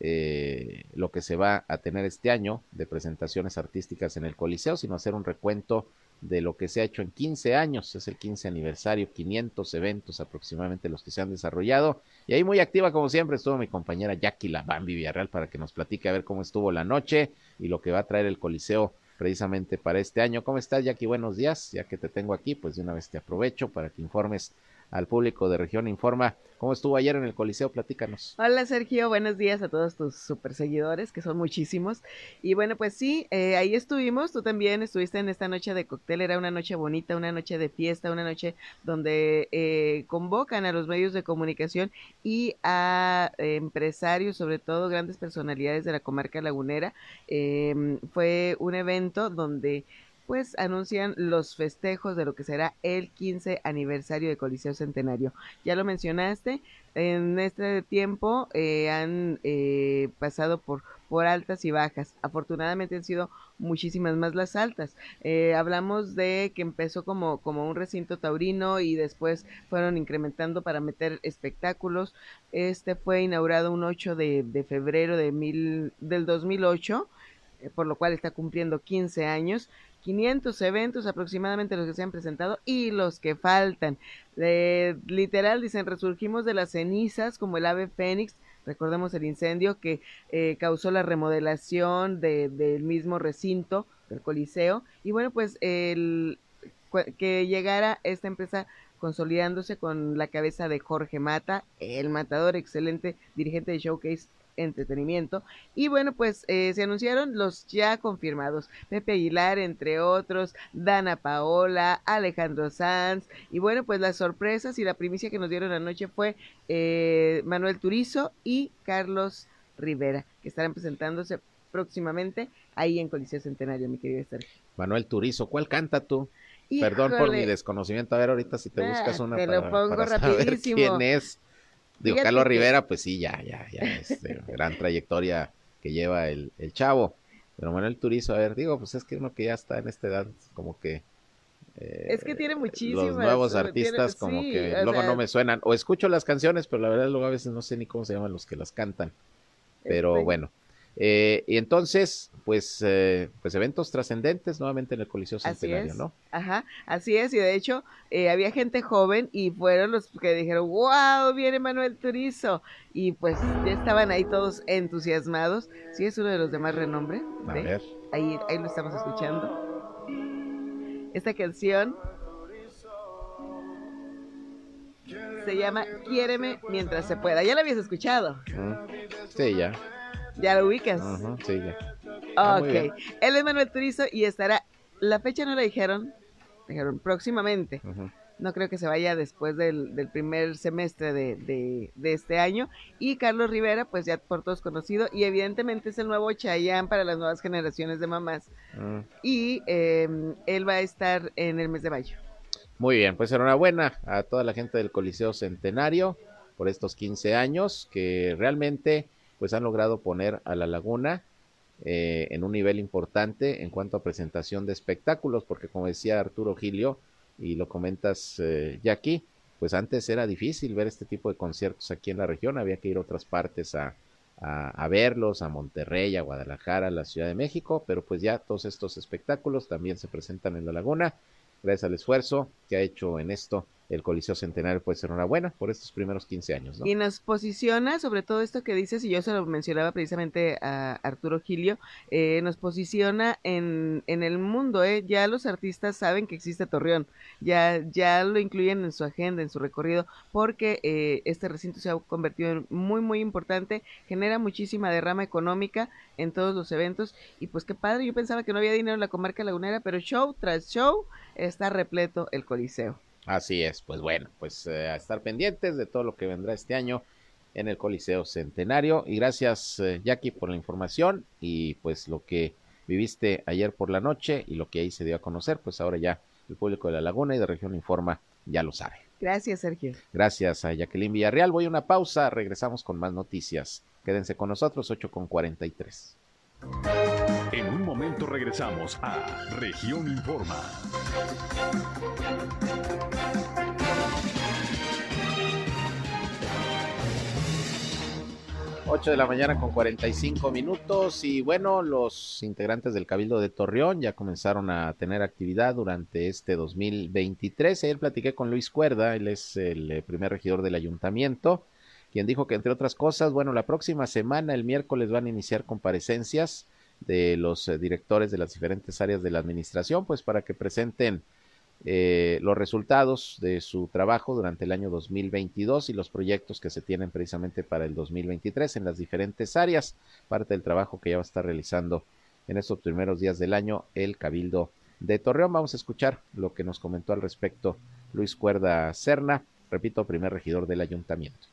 eh, lo que se va a tener este año de presentaciones artísticas en el Coliseo, sino hacer un recuento de lo que se ha hecho en 15 años, es el 15 aniversario, 500 eventos aproximadamente los que se han desarrollado. Y ahí muy activa como siempre estuvo mi compañera Jackie Bambi Villarreal para que nos platique a ver cómo estuvo la noche y lo que va a traer el Coliseo precisamente para este año. ¿Cómo estás Jackie? Buenos días, ya que te tengo aquí, pues de una vez te aprovecho para que informes al público de Región Informa. ¿Cómo estuvo ayer en el Coliseo? Platícanos. Hola Sergio, buenos días a todos tus super seguidores, que son muchísimos. Y bueno, pues sí, eh, ahí estuvimos, tú también estuviste en esta noche de cóctel, era una noche bonita, una noche de fiesta, una noche donde eh, convocan a los medios de comunicación y a empresarios, sobre todo grandes personalidades de la comarca lagunera. Em, fue un evento donde pues anuncian los festejos de lo que será el 15 aniversario de Coliseo Centenario. Ya lo mencionaste, en este tiempo eh, han eh, pasado por, por altas y bajas. Afortunadamente han sido muchísimas más las altas. Eh, hablamos de que empezó como, como un recinto taurino y después fueron incrementando para meter espectáculos. Este fue inaugurado un 8 de, de febrero de mil, del 2008 por lo cual está cumpliendo 15 años 500 eventos aproximadamente los que se han presentado y los que faltan. literal, dicen, resurgimos de las cenizas como el ave fénix. Recordemos el incendio que eh, causó la remodelación del mismo recinto del Coliseo. Y bueno, pues el, que llegara esta empresa consolidándose con la cabeza de Jorge Mata, el matador, excelente dirigente de Showcase entretenimiento. Y bueno, pues eh, se anunciaron los ya confirmados. Pepe Aguilar, entre otros, Dana Paola, Alejandro Sanz. Y bueno, pues las sorpresas y la primicia que nos dieron anoche fue eh, Manuel Turizo y Carlos Rivera, que estarán presentándose próximamente ahí en Coliseo Centenario, mi querido Sergio. Manuel Turizo, ¿cuál canta tú? Perdón por mi desconocimiento. A ver, ahorita si te buscas una te lo pongo rapidísimo. quién es. Digo, Carlos Rivera, pues sí, ya, ya, ya, este, [LAUGHS] gran trayectoria que lleva el, el chavo. Pero Manuel Turizo, a ver, digo, pues es que uno que ya está en esta edad, como que... Eh, es que tiene muchísimas. Los nuevos artistas como que luego no me suenan. O escucho las canciones, pero la verdad luego a veces no sé ni cómo se llaman los que las cantan. Pero este, bueno, eh, y entonces, pues, eh, pues eventos trascendentes nuevamente en el Coliseo Centenario, ¿no? Ajá, así es, y de hecho eh, había gente joven y fueron los que dijeron, wow, viene Manuel Turizo, y pues ya estaban ahí todos entusiasmados. Sí, es uno de los de más renombre. A ver. Ahí, ahí lo estamos escuchando. Esta canción se llama Quiéreme mientras se pueda. ¿Ya la habías escuchado? Sí, ya. ¿Ya lo ubicas? sí, ya. ok. Él es Manuel Turizo y estará. La fecha no la dijeron. Dijeron próximamente. No creo que se vaya después del, del primer semestre de, de, este año. Y Carlos Rivera, pues ya por todos conocido. Y evidentemente es el nuevo Chayán para las nuevas generaciones de mamás. Mm. Y em, él va a estar en el mes de mayo. Muy bien, pues enhorabuena a toda la gente del Coliseo Centenario por estos 15 años que realmente pues han logrado poner a la laguna eh, en un nivel importante en cuanto a presentación de espectáculos, porque como decía Arturo Gilio, y lo comentas eh, ya aquí, pues antes era difícil ver este tipo de conciertos aquí en la región, había que ir a otras partes a, a, verlos, a Monterrey, a Guadalajara, a la Ciudad de México, pero pues ya todos estos espectáculos también se presentan en la laguna, gracias al esfuerzo que ha hecho en esto el Coliseo Centenario puede ser una buena por estos primeros 15 años. ¿no? Y nos posiciona, sobre todo esto que dices, y yo se lo mencionaba precisamente a Arturo Gilio, eh, nos posiciona en, en el mundo, ¿eh? ya los artistas saben que existe Torreón, ya, ya lo incluyen en su agenda, en su recorrido, porque eh, este recinto se ha convertido en muy, muy importante, genera muchísima derrama económica en todos los eventos, y pues qué padre, yo pensaba que no había dinero en la comarca lagunera, pero show tras show está repleto el Coliseo. Así es, pues bueno, pues eh, a estar pendientes de todo lo que vendrá este año en el Coliseo Centenario. Y gracias, eh, Jackie, por la información y pues lo que viviste ayer por la noche y lo que ahí se dio a conocer, pues ahora ya el público de la Laguna y de Región Informa ya lo sabe. Gracias, Sergio. Gracias a Jacqueline Villarreal. Voy a una pausa, regresamos con más noticias. Quédense con nosotros, 8 con 43. En un momento regresamos a Región Informa. 8 de la mañana con 45 minutos y bueno, los integrantes del Cabildo de Torreón ya comenzaron a tener actividad durante este 2023. Ayer platiqué con Luis Cuerda, él es el eh, primer regidor del ayuntamiento, quien dijo que entre otras cosas, bueno, la próxima semana, el miércoles, van a iniciar comparecencias de los eh, directores de las diferentes áreas de la administración, pues para que presenten eh, los resultados de su trabajo durante el año 2022 y los proyectos que se tienen precisamente para el 2023 en las diferentes áreas, parte del trabajo que ya va a estar realizando en estos primeros días del año el Cabildo de Torreón. Vamos a escuchar lo que nos comentó al respecto Luis Cuerda Serna, repito, primer regidor del ayuntamiento.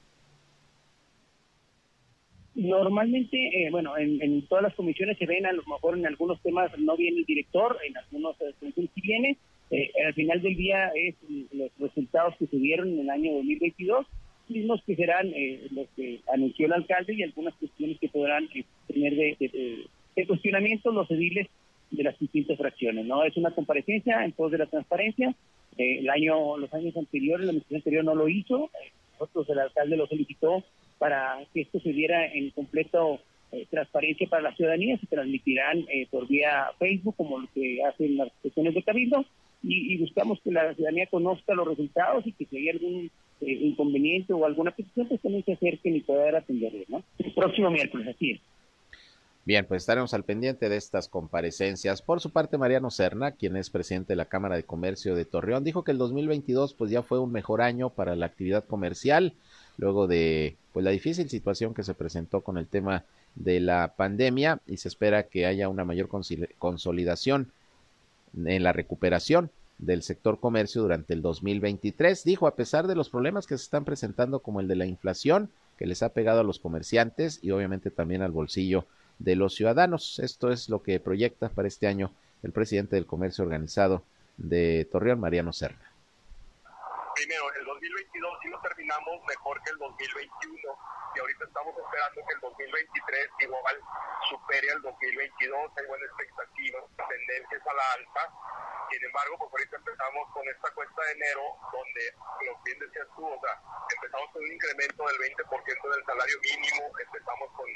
Normalmente, eh, bueno, en, todas las comisiones se ven, a lo mejor en algunos temas no viene el director, en algunos eh, sí viene, eh, al final del día es los resultados que se dieron en el año 2022, mismos que serán eh, los que anunció el alcalde y algunas cuestiones que podrán eh, tener de, cuestionamiento los ediles de las distintas fracciones. no Es una comparecencia en pos de la transparencia. el año Los años anteriores, la administración anterior no lo hizo. Nosotros, el alcalde lo solicitó para que esto se diera en completo transparencia para la ciudadanía, se transmitirán por vía Facebook, como lo que hacen las cuestiones de Cabildo, y, buscamos que la ciudadanía conozca los resultados y que si hay algún eh, inconveniente o alguna petición, pues también se acerquen y poder atenderle, ¿no? El próximo miércoles, así es. Bien, pues estaremos al pendiente de estas comparecencias. Por su parte, Mariano Serna, quien es presidente de la Cámara de Comercio de Torreón, dijo que el 2022 pues ya fue un mejor año para la actividad comercial, luego de pues la difícil situación que se presentó con el tema de la pandemia y se espera que haya una mayor consolidación en la recuperación del sector comercio durante el 2023. Dijo, a pesar de los problemas que se están presentando como el de la inflación, que les ha pegado a los comerciantes y obviamente también al bolsillo de los ciudadanos. Esto es lo que proyecta para este año el presidente del comercio organizado de Torreón, Mariano Serna. Primero, el 2022 sí lo terminamos mejor que el 2021 y ahorita estamos esperando que el 2023 igual supere al 2022, hay buena expectativa, tendencias a la alta. Sin embargo, pues ahorita empezamos con esta cuesta de enero, donde, lo bien decías tú, o sea, empezamos con un incremento del 20% del salario mínimo, empezamos con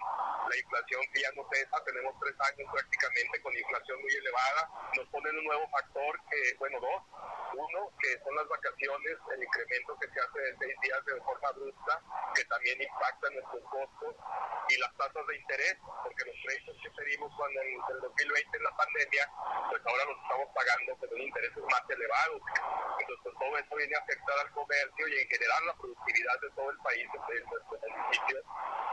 la inflación que ya no cesa, tenemos tres años prácticamente con inflación muy elevada, nos ponen un nuevo factor que, bueno, dos, uno, que son las vacaciones, el incremento que se hace de seis días de forma brusca, que también impacta nuestros costos, y las tasas de interés, porque los créditos que pedimos cuando en el 2020 en la pandemia, pues ahora los estamos pagando con intereses más elevados. Entonces pues, todo esto viene a afectar al comercio y en general la productividad de todo el país, de nuestros municipios,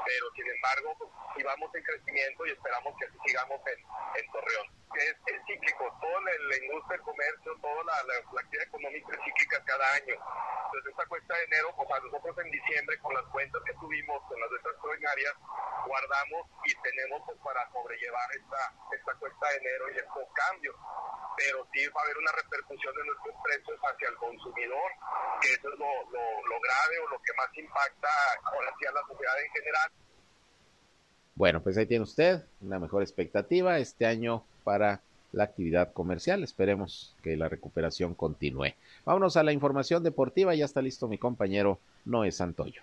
pero sin embargo, pues, si vamos en crecimiento y esperamos que así sigamos en, en Torreón. Es, es cíclico, toda la, industria del comercio, toda la, actividad económica es cíclica cada año. Entonces esta cuesta de enero, o sea, nosotros en diciembre con las cuentas que tuvimos, con las letras extraordinarias, guardamos y tenemos pues, para sobrellevar esta, esta cuesta de enero y estos cambios pero sí va a haber una repercusión de nuestros precios hacia el consumidor, que eso es lo, lo, grave o lo que más impacta ahora sí a la sociedad en general. Bueno, pues ahí tiene usted una mejor expectativa este año para la actividad comercial. Esperemos que la recuperación continúe. Vámonos a la información deportiva. Ya está listo mi compañero Noé Santoyo.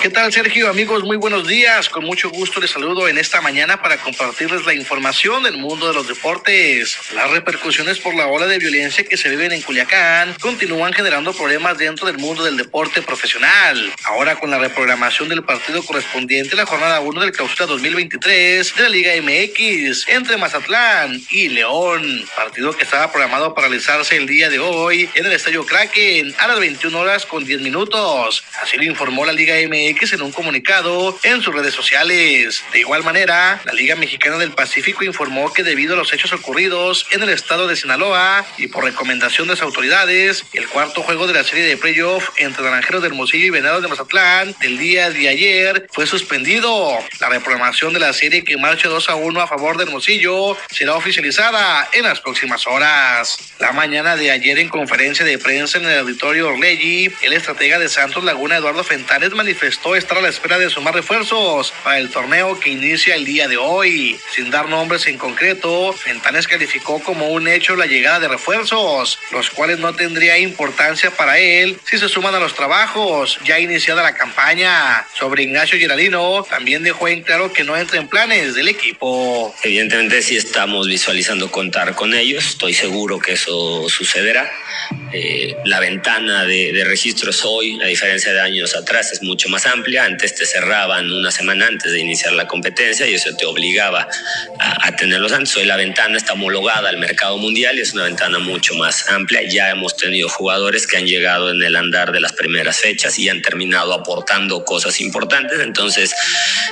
¿Qué tal Sergio? Amigos, muy buenos días. Con mucho gusto les saludo en esta mañana para compartirles la información del mundo de los deportes. Las repercusiones por la ola de violencia que se viven en Culiacán continúan generando problemas dentro del mundo del deporte profesional. Ahora con la reprogramación del partido correspondiente a la jornada 1 del clausura 2023 de la Liga MX entre Mazatlán y León. Partido que estaba programado para realizarse el día de hoy en el Estadio Kraken a las 21 horas con 10 minutos. Así lo informó la Liga MX en un comunicado en sus redes sociales. De igual manera, la Liga Mexicana del Pacífico informó que debido a los hechos ocurridos en el estado de Sinaloa y por recomendación de las autoridades, el cuarto juego de la serie de playoff entre Naranjeros de Hermosillo y Venados de Mazatlán del día de ayer fue suspendido. La reprogramación de la serie que marcha 2 a 1 a favor de Hermosillo será oficializada en las próximas horas. La mañana de ayer en conferencia de prensa en el auditorio Orlegui, el estratega de Santos Laguna Eduardo Fentanes manifestó estar a la espera de sumar refuerzos para el torneo que inicia el día de hoy. Sin dar nombres en concreto, Fentanes calificó como un hecho la llegada de refuerzos, los cuales no tendría importancia para él si se suman a los trabajos ya iniciada la campaña. Sobre Ignacio Geraldino, también dejó en claro que no entra en planes del equipo. Evidentemente sí estamos visualizando contar con ellos, estoy seguro que eso sucederá. Eh, la ventana de, de registros hoy, a diferencia de años atrás, es mucho más amplia. Antes te cerraban una semana antes de iniciar la competencia y eso te obligaba a, tenerlos antes. Hoy la ventana está homologada al mercado mundial y es una ventana mucho más amplia. Ya hemos tenido jugadores que han llegado en el andar de las primeras fechas y han terminado aportando cosas importantes. Entonces,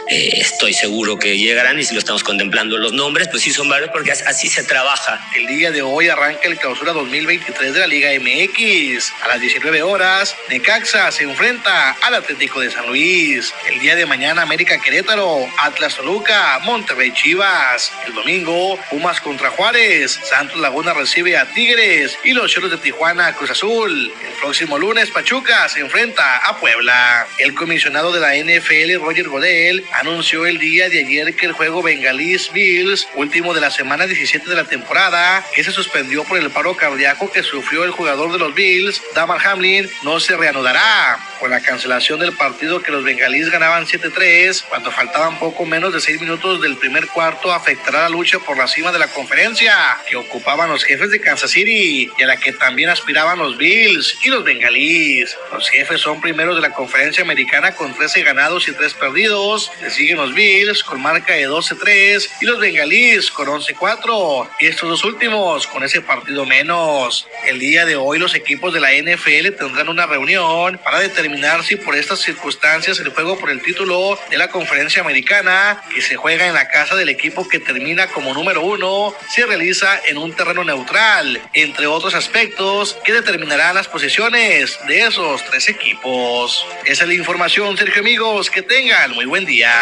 eh, estoy seguro que llegarán y si lo estamos contemplando los nombres, pues sí son varios porque así se trabaja. El día de hoy arranca el clausura 2023 de la Liga MX. A las 19 horas, Necaxa se enfrenta al Atlético de San Luis. El día de mañana América Querétaro, Atlas Toluca, Monterrey Chivas. El domingo Pumas contra Juárez, Santos Laguna recibe a Tigres y los Choros de Tijuana Cruz Azul. El próximo lunes Pachuca se enfrenta a Puebla. El comisionado de la NFL Roger Godel anunció el día de ayer que el juego Bengalís Bills, último de la semana 17 de la temporada, que se suspendió por el paro cardíaco que sufrió el jugador de los Bills, Damar Hamlin, no se reanudará. Con la cancelación del partido que los bengalíes ganaban 7-3 cuando faltaban poco menos de 6 minutos del primer cuarto afectará la lucha por la cima de la conferencia que ocupaban los jefes de Kansas City y a la que también aspiraban los Bills y los bengalíes. Los jefes son primeros de la conferencia americana con 13 ganados y 3 perdidos. Le siguen los Bills con marca de 12-3 y los bengalíes con 11-4. Estos dos últimos con ese partido menos. El día de hoy los equipos de la NFL tendrán una reunión para determinar si por estas circunstancias el juego por el título de la conferencia americana que se juega en la casa del equipo que termina como número uno se realiza en un terreno neutral, entre otros aspectos que determinarán las posiciones de esos tres equipos. Esa es la información, Sergio amigos, que tengan muy buen día.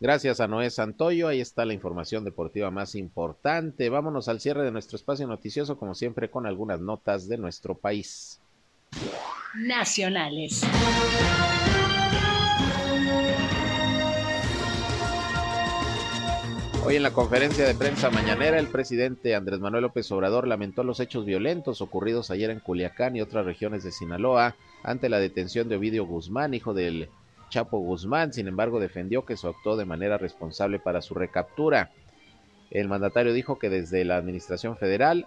Gracias a Noé Santoyo, ahí está la información deportiva más importante. Vámonos al cierre de nuestro espacio noticioso, como siempre, con algunas notas de nuestro país nacionales. Hoy en la conferencia de prensa mañanera, el presidente Andrés Manuel López Obrador lamentó los hechos violentos ocurridos ayer en Culiacán y otras regiones de Sinaloa ante la detención de Ovidio Guzmán, hijo del Chapo Guzmán. Sin embargo, defendió que se actuó de manera responsable para su recaptura. El mandatario dijo que desde la Administración Federal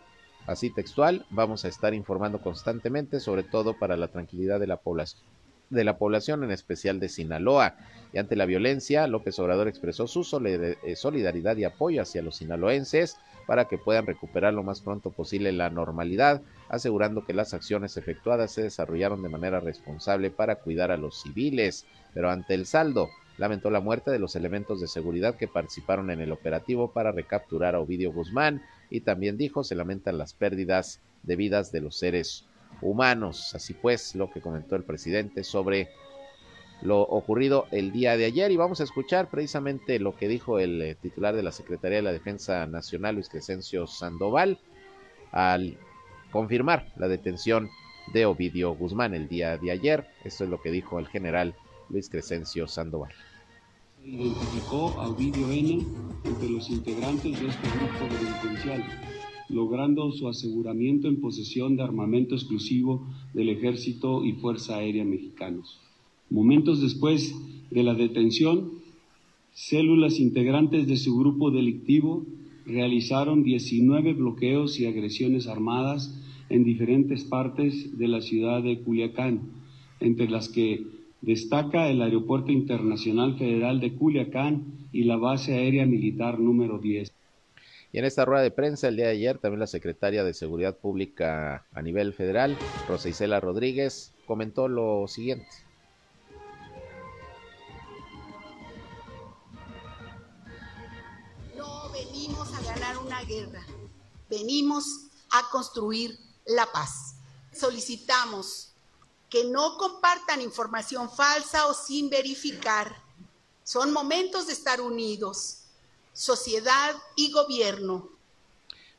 Así textual, vamos a estar informando constantemente, sobre todo para la tranquilidad de la población en especial de Sinaloa. Y ante la violencia, López Obrador expresó su eh, solidaridad y apoyo hacia los sinaloenses para que puedan recuperar lo más pronto posible la normalidad, asegurando que las acciones efectuadas se desarrollaron de manera responsable para cuidar a los civiles. Pero ante el saldo, lamentó la muerte de los elementos de seguridad que participaron en el operativo para recapturar a Ovidio Guzmán y también dijo se lamentan las pérdidas de vidas de los seres humanos. Así pues, lo que comentó el presidente sobre lo ocurrido el día de ayer y vamos a escuchar precisamente lo que dijo el eh, titular de la Secretaría de la Defensa Nacional, Luis Crescencio Sandoval, al confirmar la detención de Ovidio Guzmán el día de ayer. Esto es lo que dijo el general Luis Crescencio Sandoval. Identificó a Ovidio N entre los integrantes de este grupo delincuencial, logrando su aseguramiento en posesión de armamento exclusivo del Ejército y Fuerza Aérea Mexicanos. Momentos después de la detención, células integrantes de su grupo delictivo realizaron 19 bloqueos y agresiones armadas en diferentes partes de la ciudad de Culiacán, entre las que destaca el Aeropuerto Internacional Federal de Culiacán y la base aérea militar número 10. Y en esta rueda de prensa el día de ayer también la secretaria de Seguridad Pública a nivel federal, Rosa Isela Rodríguez, comentó lo siguiente. guerra, venimos a construir la paz. Solicitamos que no compartan información falsa o sin verificar. Son momentos de estar unidos, sociedad y gobierno.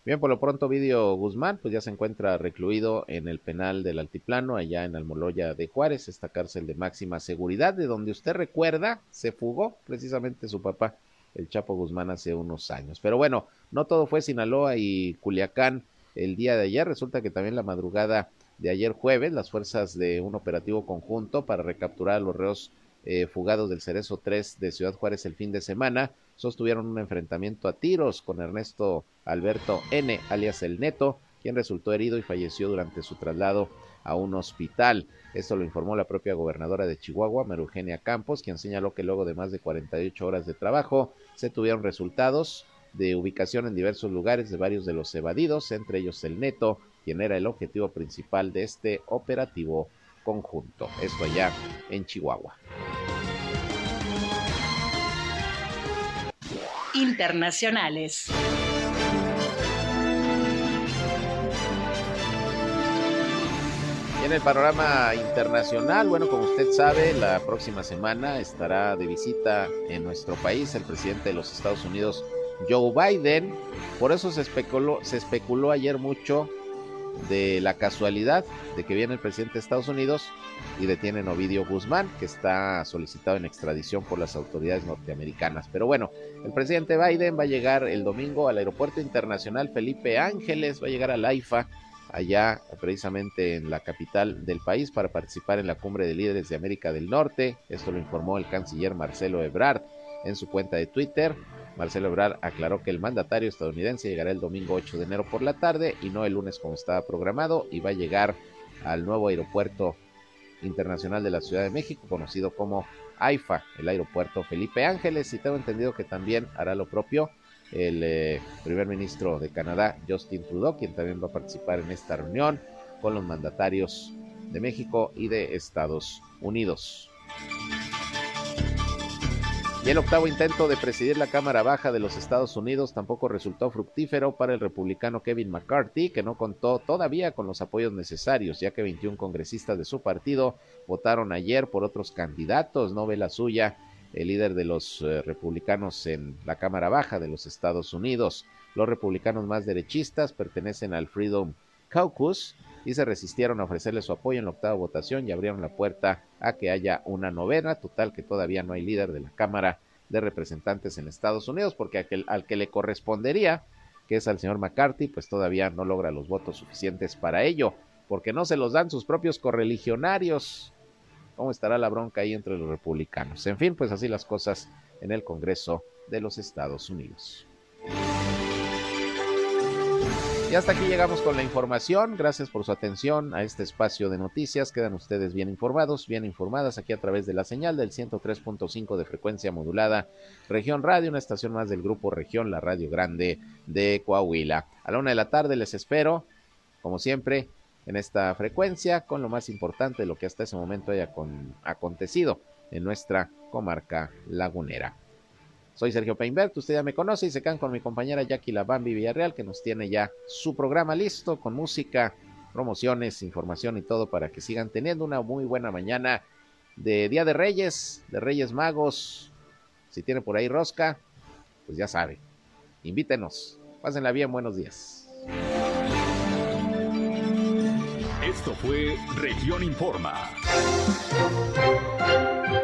Bien, por lo pronto, Vidio Guzmán, pues ya se encuentra recluido en el penal del Altiplano, allá en Almoloya de Juárez, esta cárcel de máxima seguridad, de donde usted recuerda, se fugó precisamente su papá el Chapo Guzmán hace unos años. Pero bueno, no todo fue Sinaloa y Culiacán el día de ayer. Resulta que también la madrugada de ayer jueves, las fuerzas de un operativo conjunto para recapturar a los reos eh, fugados del Cerezo 3 de Ciudad Juárez el fin de semana sostuvieron un enfrentamiento a tiros con Ernesto Alberto N, alias El Neto, quien resultó herido y falleció durante su traslado a un hospital. Esto lo informó la propia gobernadora de Chihuahua, Marugenia Campos, quien señaló que luego de más de 48 horas de trabajo se tuvieron resultados de ubicación en diversos lugares de varios de los evadidos, entre ellos el Neto, quien era el objetivo principal de este operativo conjunto. Esto allá en Chihuahua. Internacionales. en el panorama internacional, bueno, como usted sabe, la próxima semana estará de visita en nuestro país el presidente de los Estados Unidos, Joe Biden. Por eso se especuló, se especuló ayer mucho de la casualidad de que viene el presidente de Estados Unidos y detienen a Ovidio Guzmán, que está solicitado en extradición por las autoridades norteamericanas. Pero bueno, el presidente Biden va a llegar el domingo al Aeropuerto Internacional Felipe Ángeles, va a llegar a Laifa allá precisamente en la capital del país para participar en la cumbre de líderes de América del Norte. Esto lo informó el canciller Marcelo Ebrard en su cuenta de Twitter. Marcelo Ebrard aclaró que el mandatario estadounidense llegará el domingo 8 de enero por la tarde y no el lunes como estaba programado y va a llegar al nuevo aeropuerto internacional de la Ciudad de México, conocido como AIFA, el aeropuerto Felipe Ángeles, y tengo entendido que también hará lo propio el eh, primer ministro de Canadá, Justin Trudeau, quien también va a participar en esta reunión con los mandatarios de México y de Estados Unidos. Y el octavo intento de presidir la Cámara Baja de los Estados Unidos tampoco resultó fructífero para el republicano Kevin McCarthy, que no contó todavía con los apoyos necesarios, ya que 21 congresistas de su partido votaron ayer por otros candidatos, no ve la suya el líder de los eh, republicanos en la Cámara Baja de los Estados Unidos. Los republicanos más derechistas pertenecen al Freedom Caucus y se resistieron a ofrecerle su apoyo en la octava votación y abrieron la puerta a que haya una novena, total que todavía no hay líder de la Cámara de Representantes en Estados Unidos, porque aquel, al que le correspondería, que es al señor McCarthy, pues todavía no logra los votos suficientes para ello, porque no se los dan sus propios correligionarios cómo estará la bronca ahí entre los republicanos. En fin, pues así las cosas en el Congreso de los Estados Unidos. Y hasta aquí llegamos con la información. Gracias por su atención a este espacio de noticias. Quedan ustedes bien informados, bien informadas aquí a través de la señal del 103.5 de frecuencia modulada Región Radio, una estación más del grupo Región, la Radio Grande de Coahuila. A la una de la tarde les espero, como siempre, en esta frecuencia con lo más importante de lo que hasta ese momento haya acontecido en nuestra comarca lagunera. Soy Sergio Peinbert, usted ya me conoce y se quedan con mi compañera Jackie Labambi Villarreal que nos tiene ya su programa listo con música, promociones, información y todo para que sigan teniendo una muy buena mañana de Día de Reyes, de Reyes Magos. Si tiene por ahí rosca, pues ya sabe. Invítenos. Pásenla bien, buenos días. Esto fue Región Informa.